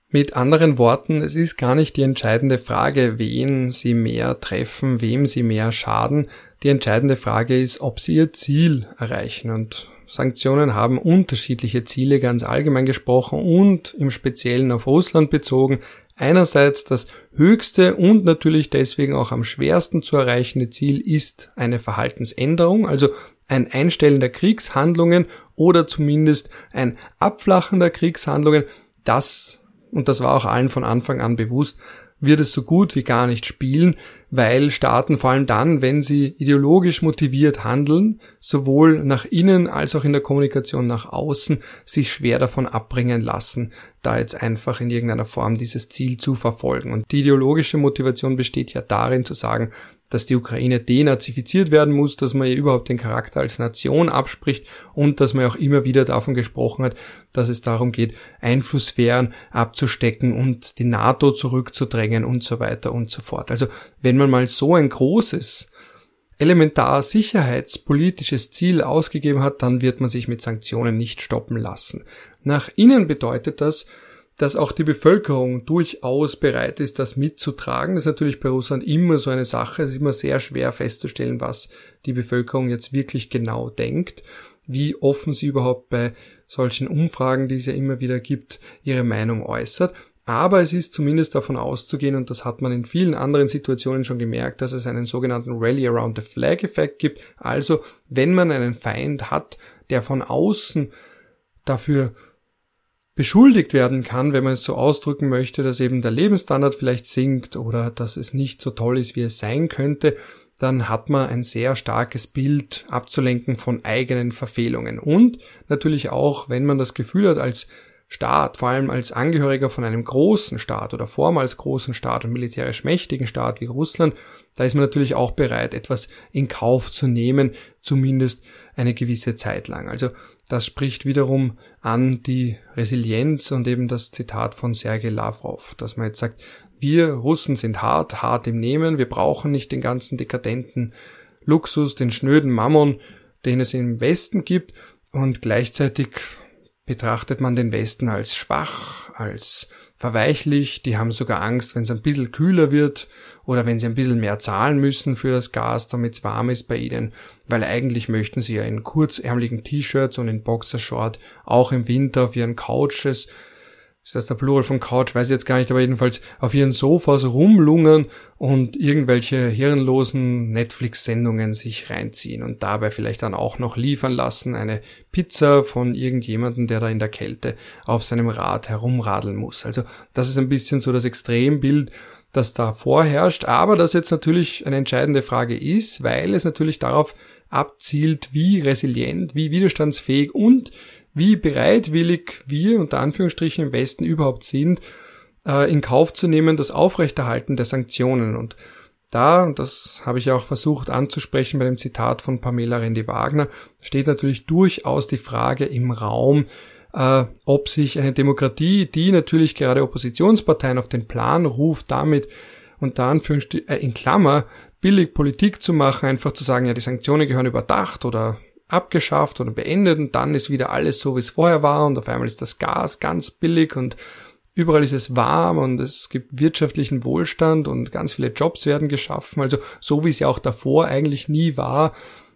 Mit anderen Worten, es ist gar nicht die entscheidende Frage, wen sie mehr treffen, wem sie mehr schaden. Die entscheidende Frage ist, ob sie ihr Ziel erreichen. Und Sanktionen haben unterschiedliche Ziele ganz allgemein gesprochen und im Speziellen auf Russland bezogen. Einerseits das höchste und natürlich deswegen auch am schwersten zu erreichende Ziel ist eine Verhaltensänderung, also ein Einstellen der Kriegshandlungen oder zumindest ein Abflachen der Kriegshandlungen. Das, und das war auch allen von Anfang an bewusst, wird es so gut wie gar nicht spielen, weil Staaten vor allem dann, wenn sie ideologisch motiviert handeln, sowohl nach innen als auch in der Kommunikation nach außen, sich schwer davon abbringen lassen, da jetzt einfach in irgendeiner Form dieses Ziel zu verfolgen. Und die ideologische Motivation besteht ja darin zu sagen, dass die Ukraine denazifiziert werden muss, dass man ihr überhaupt den Charakter als Nation abspricht und dass man auch immer wieder davon gesprochen hat, dass es darum geht, Einflusssphären abzustecken und die NATO zurückzudrängen und so weiter und so fort. Also wenn man mal so ein großes elementar sicherheitspolitisches Ziel ausgegeben hat, dann wird man sich mit Sanktionen nicht stoppen lassen. Nach innen bedeutet das, dass auch die Bevölkerung durchaus bereit ist, das mitzutragen. Das ist natürlich bei Russland immer so eine Sache. Es ist immer sehr schwer festzustellen, was die Bevölkerung jetzt wirklich genau denkt, wie offen sie überhaupt bei solchen Umfragen, die es ja immer wieder gibt, ihre Meinung äußert. Aber es ist zumindest davon auszugehen, und das hat man in vielen anderen Situationen schon gemerkt, dass es einen sogenannten Rally Around the Flag Effekt gibt. Also, wenn man einen Feind hat, der von außen dafür beschuldigt werden kann, wenn man es so ausdrücken möchte, dass eben der Lebensstandard vielleicht sinkt oder dass es nicht so toll ist, wie es sein könnte, dann hat man ein sehr starkes Bild abzulenken von eigenen Verfehlungen. Und natürlich auch, wenn man das Gefühl hat, als Staat, vor allem als Angehöriger von einem großen Staat oder vormals großen Staat und militärisch mächtigen Staat wie Russland, da ist man natürlich auch bereit, etwas in Kauf zu nehmen, zumindest eine gewisse Zeit lang. Also das spricht wiederum an die Resilienz und eben das Zitat von Sergei Lavrov, dass man jetzt sagt, wir Russen sind hart, hart im Nehmen, wir brauchen nicht den ganzen dekadenten Luxus, den schnöden Mammon, den es im Westen gibt und gleichzeitig betrachtet man den Westen als schwach, als verweichlich, die haben sogar Angst, wenn es ein bisschen kühler wird oder wenn sie ein bisschen mehr zahlen müssen für das Gas, damit es warm ist bei ihnen, weil eigentlich möchten sie ja in kurzärmeligen T-Shirts und in Boxershort auch im Winter auf ihren Couches ist das der Plural von Couch, weiß ich jetzt gar nicht, aber jedenfalls auf ihren Sofas rumlungern und irgendwelche hirnlosen Netflix-Sendungen sich reinziehen und dabei vielleicht dann auch noch liefern lassen, eine Pizza von irgendjemandem, der da in der Kälte auf seinem Rad herumradeln muss. Also das ist ein bisschen so das Extrembild, das da vorherrscht, aber das jetzt natürlich eine entscheidende Frage ist, weil es natürlich darauf abzielt, wie resilient, wie widerstandsfähig und wie bereitwillig wir unter Anführungsstrichen im Westen überhaupt sind, äh, in Kauf zu nehmen, das Aufrechterhalten der Sanktionen. Und da, und das habe ich auch versucht anzusprechen bei dem Zitat von Pamela Rendi-Wagner, steht natürlich durchaus die Frage im Raum, äh, ob sich eine Demokratie, die natürlich gerade Oppositionsparteien auf den Plan ruft, damit unter Anführungsstrichen äh, in Klammer billig Politik zu machen, einfach zu sagen, ja, die Sanktionen gehören überdacht oder abgeschafft oder beendet und dann ist wieder alles so, wie es vorher war und auf einmal ist das Gas ganz billig und überall ist es warm und es gibt wirtschaftlichen Wohlstand und ganz viele Jobs werden geschaffen. Also so wie es ja auch davor eigentlich nie war,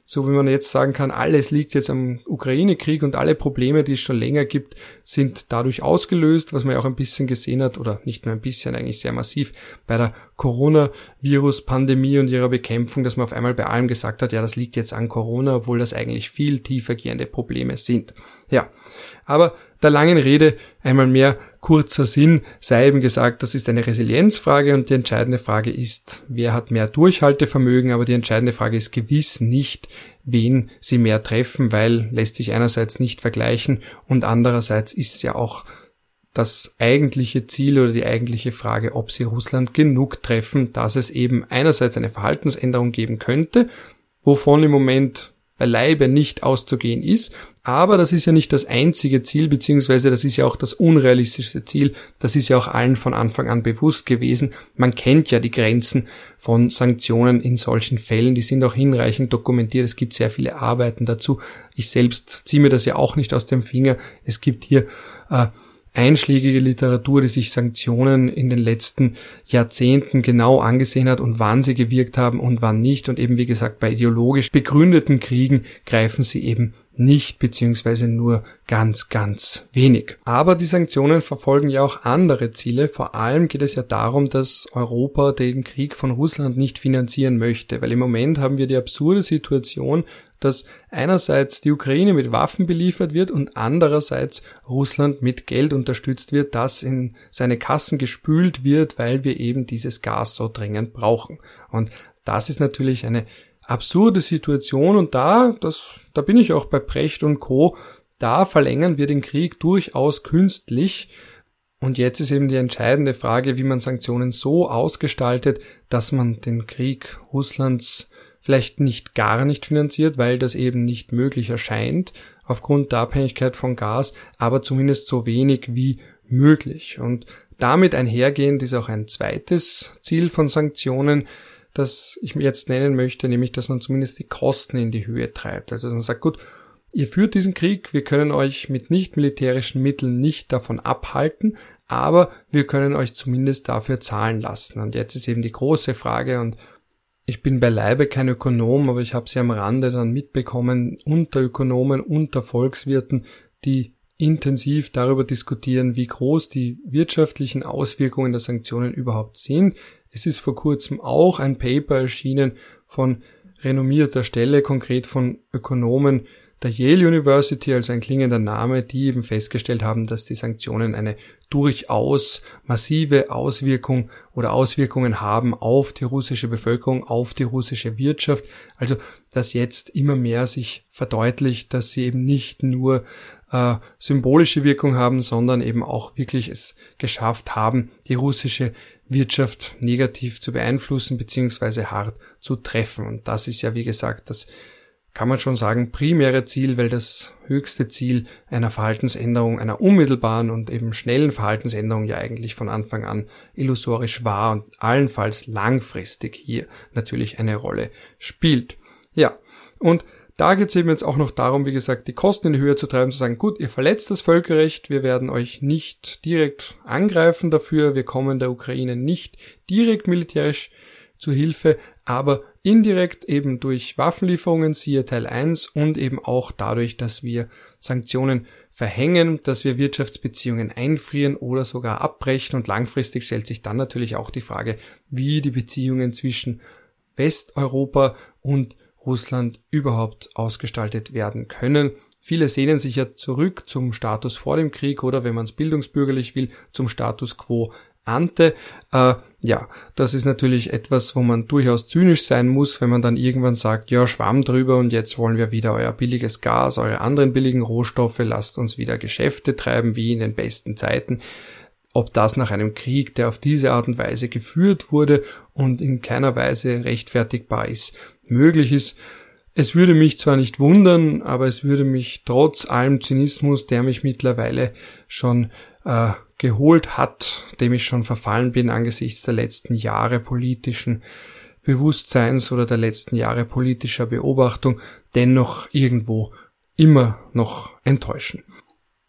so wie man jetzt sagen kann, alles liegt jetzt am Ukraine-Krieg und alle Probleme, die es schon länger gibt, sind dadurch ausgelöst, was man ja auch ein bisschen gesehen hat, oder nicht nur ein bisschen, eigentlich sehr massiv bei der Coronavirus-Pandemie und ihrer Bekämpfung, dass man auf einmal bei allem gesagt hat, ja, das liegt jetzt an Corona, obwohl das eigentlich viel tiefer gehende Probleme sind. Ja, aber der langen Rede einmal mehr kurzer Sinn sei eben gesagt, das ist eine Resilienzfrage und die entscheidende Frage ist, wer hat mehr Durchhaltevermögen, aber die entscheidende Frage ist gewiss nicht, wen sie mehr treffen, weil lässt sich einerseits nicht vergleichen und andererseits ist ja auch das eigentliche Ziel oder die eigentliche Frage, ob sie Russland genug treffen, dass es eben einerseits eine Verhaltensänderung geben könnte, wovon im Moment beileibe nicht auszugehen ist. Aber das ist ja nicht das einzige Ziel, beziehungsweise das ist ja auch das unrealistischste Ziel. Das ist ja auch allen von Anfang an bewusst gewesen. Man kennt ja die Grenzen von Sanktionen in solchen Fällen. Die sind auch hinreichend dokumentiert. Es gibt sehr viele Arbeiten dazu. Ich selbst ziehe mir das ja auch nicht aus dem Finger. Es gibt hier äh, einschlägige Literatur, die sich Sanktionen in den letzten Jahrzehnten genau angesehen hat und wann sie gewirkt haben und wann nicht. Und eben wie gesagt, bei ideologisch begründeten Kriegen greifen sie eben nicht beziehungsweise nur ganz, ganz wenig. Aber die Sanktionen verfolgen ja auch andere Ziele. Vor allem geht es ja darum, dass Europa den Krieg von Russland nicht finanzieren möchte, weil im Moment haben wir die absurde Situation, dass einerseits die Ukraine mit Waffen beliefert wird und andererseits Russland mit Geld unterstützt wird, das in seine Kassen gespült wird, weil wir eben dieses Gas so dringend brauchen. Und das ist natürlich eine absurde Situation und da, das, da bin ich auch bei Precht und Co., da verlängern wir den Krieg durchaus künstlich. Und jetzt ist eben die entscheidende Frage, wie man Sanktionen so ausgestaltet, dass man den Krieg Russlands vielleicht nicht gar nicht finanziert, weil das eben nicht möglich erscheint, aufgrund der Abhängigkeit von Gas, aber zumindest so wenig wie möglich. Und damit einhergehend ist auch ein zweites Ziel von Sanktionen, das ich mir jetzt nennen möchte, nämlich dass man zumindest die Kosten in die Höhe treibt. Also dass man sagt, gut, ihr führt diesen Krieg, wir können euch mit nicht militärischen Mitteln nicht davon abhalten, aber wir können euch zumindest dafür zahlen lassen. Und jetzt ist eben die große Frage und ich bin beileibe kein Ökonom, aber ich habe sie am Rande dann mitbekommen unter Ökonomen, unter Volkswirten, die intensiv darüber diskutieren, wie groß die wirtschaftlichen Auswirkungen der Sanktionen überhaupt sind, es ist vor kurzem auch ein Paper erschienen von renommierter Stelle, konkret von Ökonomen der Yale University, also ein klingender Name, die eben festgestellt haben, dass die Sanktionen eine durchaus massive Auswirkung oder Auswirkungen haben auf die russische Bevölkerung, auf die russische Wirtschaft. Also, dass jetzt immer mehr sich verdeutlicht, dass sie eben nicht nur äh, symbolische Wirkung haben, sondern eben auch wirklich es geschafft haben, die russische Wirtschaft negativ zu beeinflussen beziehungsweise hart zu treffen. Und das ist ja, wie gesagt, das kann man schon sagen, primäre Ziel, weil das höchste Ziel einer Verhaltensänderung, einer unmittelbaren und eben schnellen Verhaltensänderung ja eigentlich von Anfang an illusorisch war und allenfalls langfristig hier natürlich eine Rolle spielt. Ja, und da geht es eben jetzt auch noch darum, wie gesagt, die Kosten in die Höhe zu treiben, zu sagen, gut, ihr verletzt das Völkerrecht, wir werden euch nicht direkt angreifen dafür, wir kommen der Ukraine nicht direkt militärisch zu Hilfe, aber indirekt eben durch Waffenlieferungen, siehe Teil 1 und eben auch dadurch, dass wir Sanktionen verhängen, dass wir Wirtschaftsbeziehungen einfrieren oder sogar abbrechen. Und langfristig stellt sich dann natürlich auch die Frage, wie die Beziehungen zwischen Westeuropa und Russland überhaupt ausgestaltet werden können. Viele sehnen sich ja zurück zum Status vor dem Krieg oder wenn man es bildungsbürgerlich will, zum Status quo ante. Äh, ja, das ist natürlich etwas, wo man durchaus zynisch sein muss, wenn man dann irgendwann sagt, ja, Schwamm drüber und jetzt wollen wir wieder euer billiges Gas, eure anderen billigen Rohstoffe, lasst uns wieder Geschäfte treiben wie in den besten Zeiten ob das nach einem Krieg, der auf diese Art und Weise geführt wurde und in keiner Weise rechtfertigbar ist, möglich ist. Es würde mich zwar nicht wundern, aber es würde mich trotz allem Zynismus, der mich mittlerweile schon äh, geholt hat, dem ich schon verfallen bin angesichts der letzten Jahre politischen Bewusstseins oder der letzten Jahre politischer Beobachtung, dennoch irgendwo immer noch enttäuschen.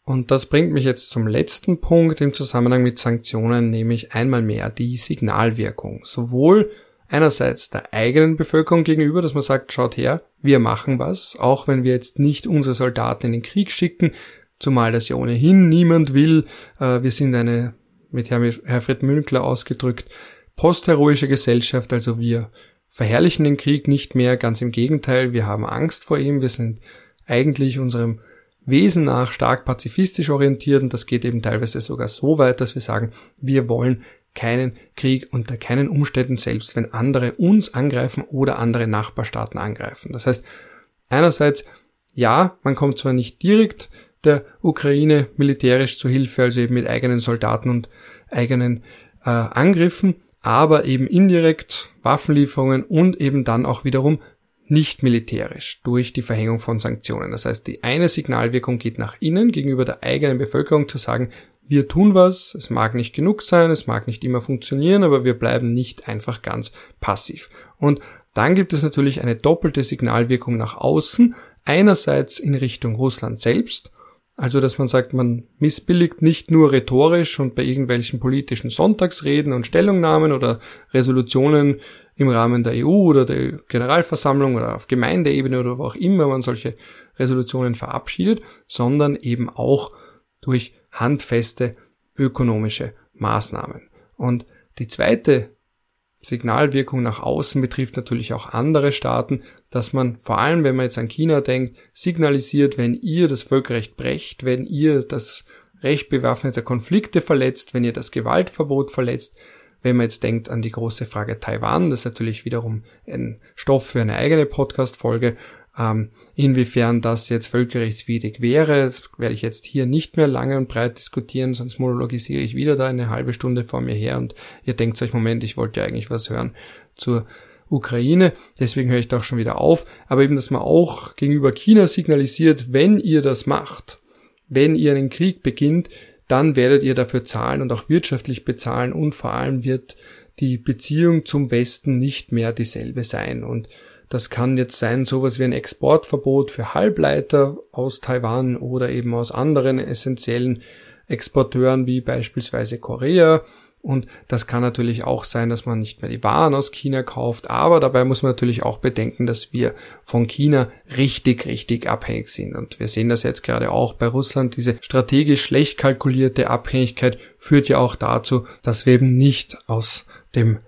Und das bringt mich jetzt zum letzten Punkt im Zusammenhang mit Sanktionen, nämlich einmal mehr die Signalwirkung. Sowohl einerseits der eigenen Bevölkerung gegenüber, dass man sagt, schaut her, wir machen was, auch wenn wir jetzt nicht unsere Soldaten in den Krieg schicken, zumal das ja ohnehin niemand will. Äh, wir sind eine, mit Herfried Münkler ausgedrückt, postheroische Gesellschaft, also wir verherrlichen den Krieg nicht mehr, ganz im Gegenteil, wir haben Angst vor ihm, wir sind eigentlich unserem Wesen nach stark pazifistisch orientiert und das geht eben teilweise sogar so weit, dass wir sagen, wir wollen keinen Krieg unter keinen Umständen, selbst wenn andere uns angreifen oder andere Nachbarstaaten angreifen. Das heißt, einerseits, ja, man kommt zwar nicht direkt der Ukraine militärisch zu Hilfe, also eben mit eigenen Soldaten und eigenen äh, Angriffen, aber eben indirekt Waffenlieferungen und eben dann auch wiederum nicht militärisch durch die Verhängung von Sanktionen. Das heißt, die eine Signalwirkung geht nach innen gegenüber der eigenen Bevölkerung zu sagen, wir tun was, es mag nicht genug sein, es mag nicht immer funktionieren, aber wir bleiben nicht einfach ganz passiv. Und dann gibt es natürlich eine doppelte Signalwirkung nach außen, einerseits in Richtung Russland selbst, also dass man sagt, man missbilligt nicht nur rhetorisch und bei irgendwelchen politischen Sonntagsreden und Stellungnahmen oder Resolutionen im Rahmen der EU oder der Generalversammlung oder auf Gemeindeebene oder wo auch immer man solche Resolutionen verabschiedet, sondern eben auch durch handfeste ökonomische Maßnahmen. Und die zweite Signalwirkung nach außen betrifft natürlich auch andere Staaten, dass man vor allem, wenn man jetzt an China denkt, signalisiert, wenn ihr das Völkerrecht brecht, wenn ihr das Recht bewaffneter Konflikte verletzt, wenn ihr das Gewaltverbot verletzt, wenn man jetzt denkt an die große Frage Taiwan, das ist natürlich wiederum ein Stoff für eine eigene Podcast-Folge, ähm, inwiefern das jetzt völkerrechtswidrig wäre, das werde ich jetzt hier nicht mehr lange und breit diskutieren, sonst monologisiere ich wieder da eine halbe Stunde vor mir her und ihr denkt euch, Moment, ich wollte ja eigentlich was hören zur Ukraine, deswegen höre ich da auch schon wieder auf, aber eben, dass man auch gegenüber China signalisiert, wenn ihr das macht, wenn ihr einen Krieg beginnt, dann werdet ihr dafür zahlen und auch wirtschaftlich bezahlen und vor allem wird die Beziehung zum Westen nicht mehr dieselbe sein. Und das kann jetzt sein sowas wie ein Exportverbot für Halbleiter aus Taiwan oder eben aus anderen essentiellen Exporteuren wie beispielsweise Korea und das kann natürlich auch sein, dass man nicht mehr die Waren aus China kauft, aber dabei muss man natürlich auch bedenken, dass wir von China richtig, richtig abhängig sind. Und wir sehen das jetzt gerade auch bei Russland. Diese strategisch schlecht kalkulierte Abhängigkeit führt ja auch dazu, dass wir eben nicht aus dem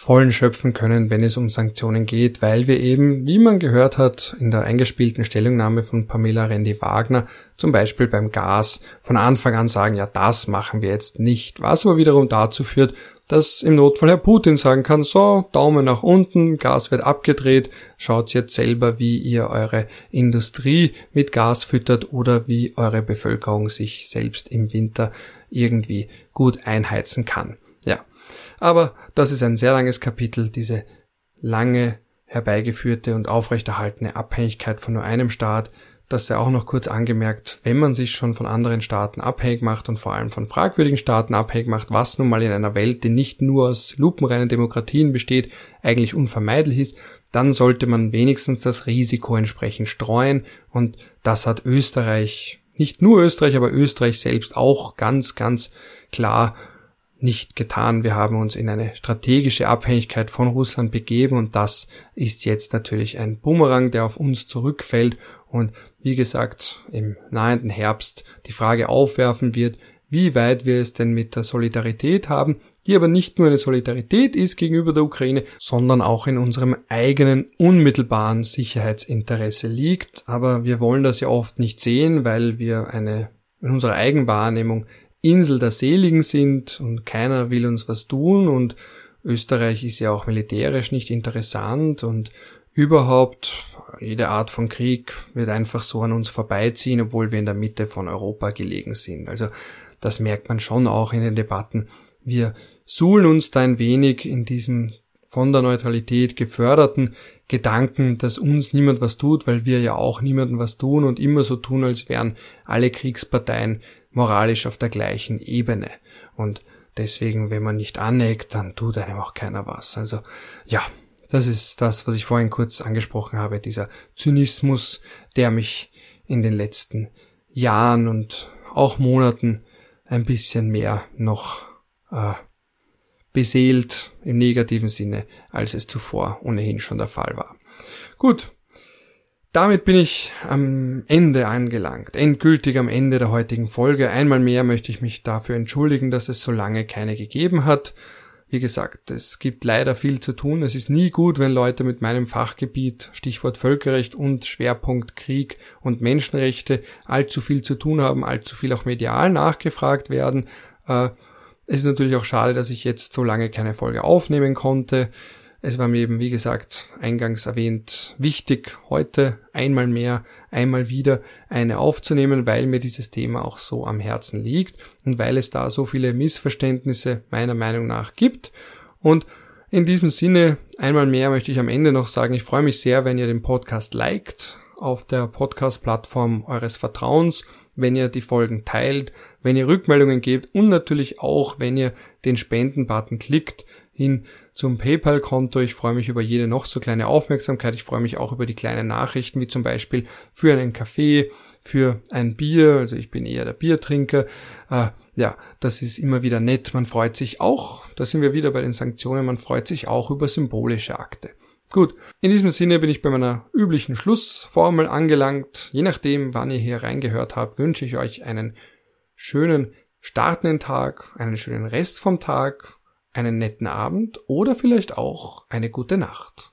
vollen schöpfen können, wenn es um Sanktionen geht, weil wir eben, wie man gehört hat, in der eingespielten Stellungnahme von Pamela Rendi-Wagner, zum Beispiel beim Gas, von Anfang an sagen, ja, das machen wir jetzt nicht, was aber wiederum dazu führt, dass im Notfall Herr Putin sagen kann, so, Daumen nach unten, Gas wird abgedreht, schaut jetzt selber, wie ihr eure Industrie mit Gas füttert oder wie eure Bevölkerung sich selbst im Winter irgendwie gut einheizen kann. Ja, aber das ist ein sehr langes Kapitel, diese lange herbeigeführte und aufrechterhaltene Abhängigkeit von nur einem Staat, das sei auch noch kurz angemerkt, wenn man sich schon von anderen Staaten abhängig macht und vor allem von fragwürdigen Staaten abhängig macht, was nun mal in einer Welt, die nicht nur aus lupenreinen Demokratien besteht, eigentlich unvermeidlich ist, dann sollte man wenigstens das Risiko entsprechend streuen. Und das hat Österreich, nicht nur Österreich, aber Österreich selbst auch ganz, ganz klar nicht getan. Wir haben uns in eine strategische Abhängigkeit von Russland begeben und das ist jetzt natürlich ein Bumerang, der auf uns zurückfällt und wie gesagt im nahenden Herbst die Frage aufwerfen wird, wie weit wir es denn mit der Solidarität haben, die aber nicht nur eine Solidarität ist gegenüber der Ukraine, sondern auch in unserem eigenen unmittelbaren Sicherheitsinteresse liegt. Aber wir wollen das ja oft nicht sehen, weil wir eine in unserer Eigenwahrnehmung Insel der Seligen sind und keiner will uns was tun und Österreich ist ja auch militärisch nicht interessant und überhaupt jede Art von Krieg wird einfach so an uns vorbeiziehen, obwohl wir in der Mitte von Europa gelegen sind. Also das merkt man schon auch in den Debatten. Wir suhlen uns da ein wenig in diesem von der Neutralität geförderten Gedanken, dass uns niemand was tut, weil wir ja auch niemandem was tun und immer so tun, als wären alle Kriegsparteien moralisch auf der gleichen Ebene. Und deswegen, wenn man nicht aneckt, dann tut einem auch keiner was. Also ja, das ist das, was ich vorhin kurz angesprochen habe, dieser Zynismus, der mich in den letzten Jahren und auch Monaten ein bisschen mehr noch äh, beseelt im negativen Sinne, als es zuvor ohnehin schon der Fall war. Gut, damit bin ich am Ende angelangt, endgültig am Ende der heutigen Folge. Einmal mehr möchte ich mich dafür entschuldigen, dass es so lange keine gegeben hat. Wie gesagt, es gibt leider viel zu tun. Es ist nie gut, wenn Leute mit meinem Fachgebiet, Stichwort Völkerrecht und Schwerpunkt Krieg und Menschenrechte, allzu viel zu tun haben, allzu viel auch medial nachgefragt werden. Äh, es ist natürlich auch schade, dass ich jetzt so lange keine Folge aufnehmen konnte. Es war mir eben, wie gesagt, eingangs erwähnt, wichtig, heute einmal mehr, einmal wieder eine aufzunehmen, weil mir dieses Thema auch so am Herzen liegt und weil es da so viele Missverständnisse meiner Meinung nach gibt. Und in diesem Sinne, einmal mehr möchte ich am Ende noch sagen, ich freue mich sehr, wenn ihr den Podcast liked auf der Podcast-Plattform eures Vertrauens wenn ihr die Folgen teilt, wenn ihr Rückmeldungen gebt und natürlich auch, wenn ihr den Spenden-Button klickt hin zum PayPal-Konto. Ich freue mich über jede noch so kleine Aufmerksamkeit. Ich freue mich auch über die kleinen Nachrichten, wie zum Beispiel für einen Kaffee, für ein Bier. Also ich bin eher der Biertrinker. Äh, ja, das ist immer wieder nett. Man freut sich auch, da sind wir wieder bei den Sanktionen, man freut sich auch über symbolische Akte. Gut, in diesem Sinne bin ich bei meiner üblichen Schlussformel angelangt. Je nachdem, wann ihr hier reingehört habt, wünsche ich euch einen schönen startenden Tag, einen schönen Rest vom Tag, einen netten Abend oder vielleicht auch eine gute Nacht.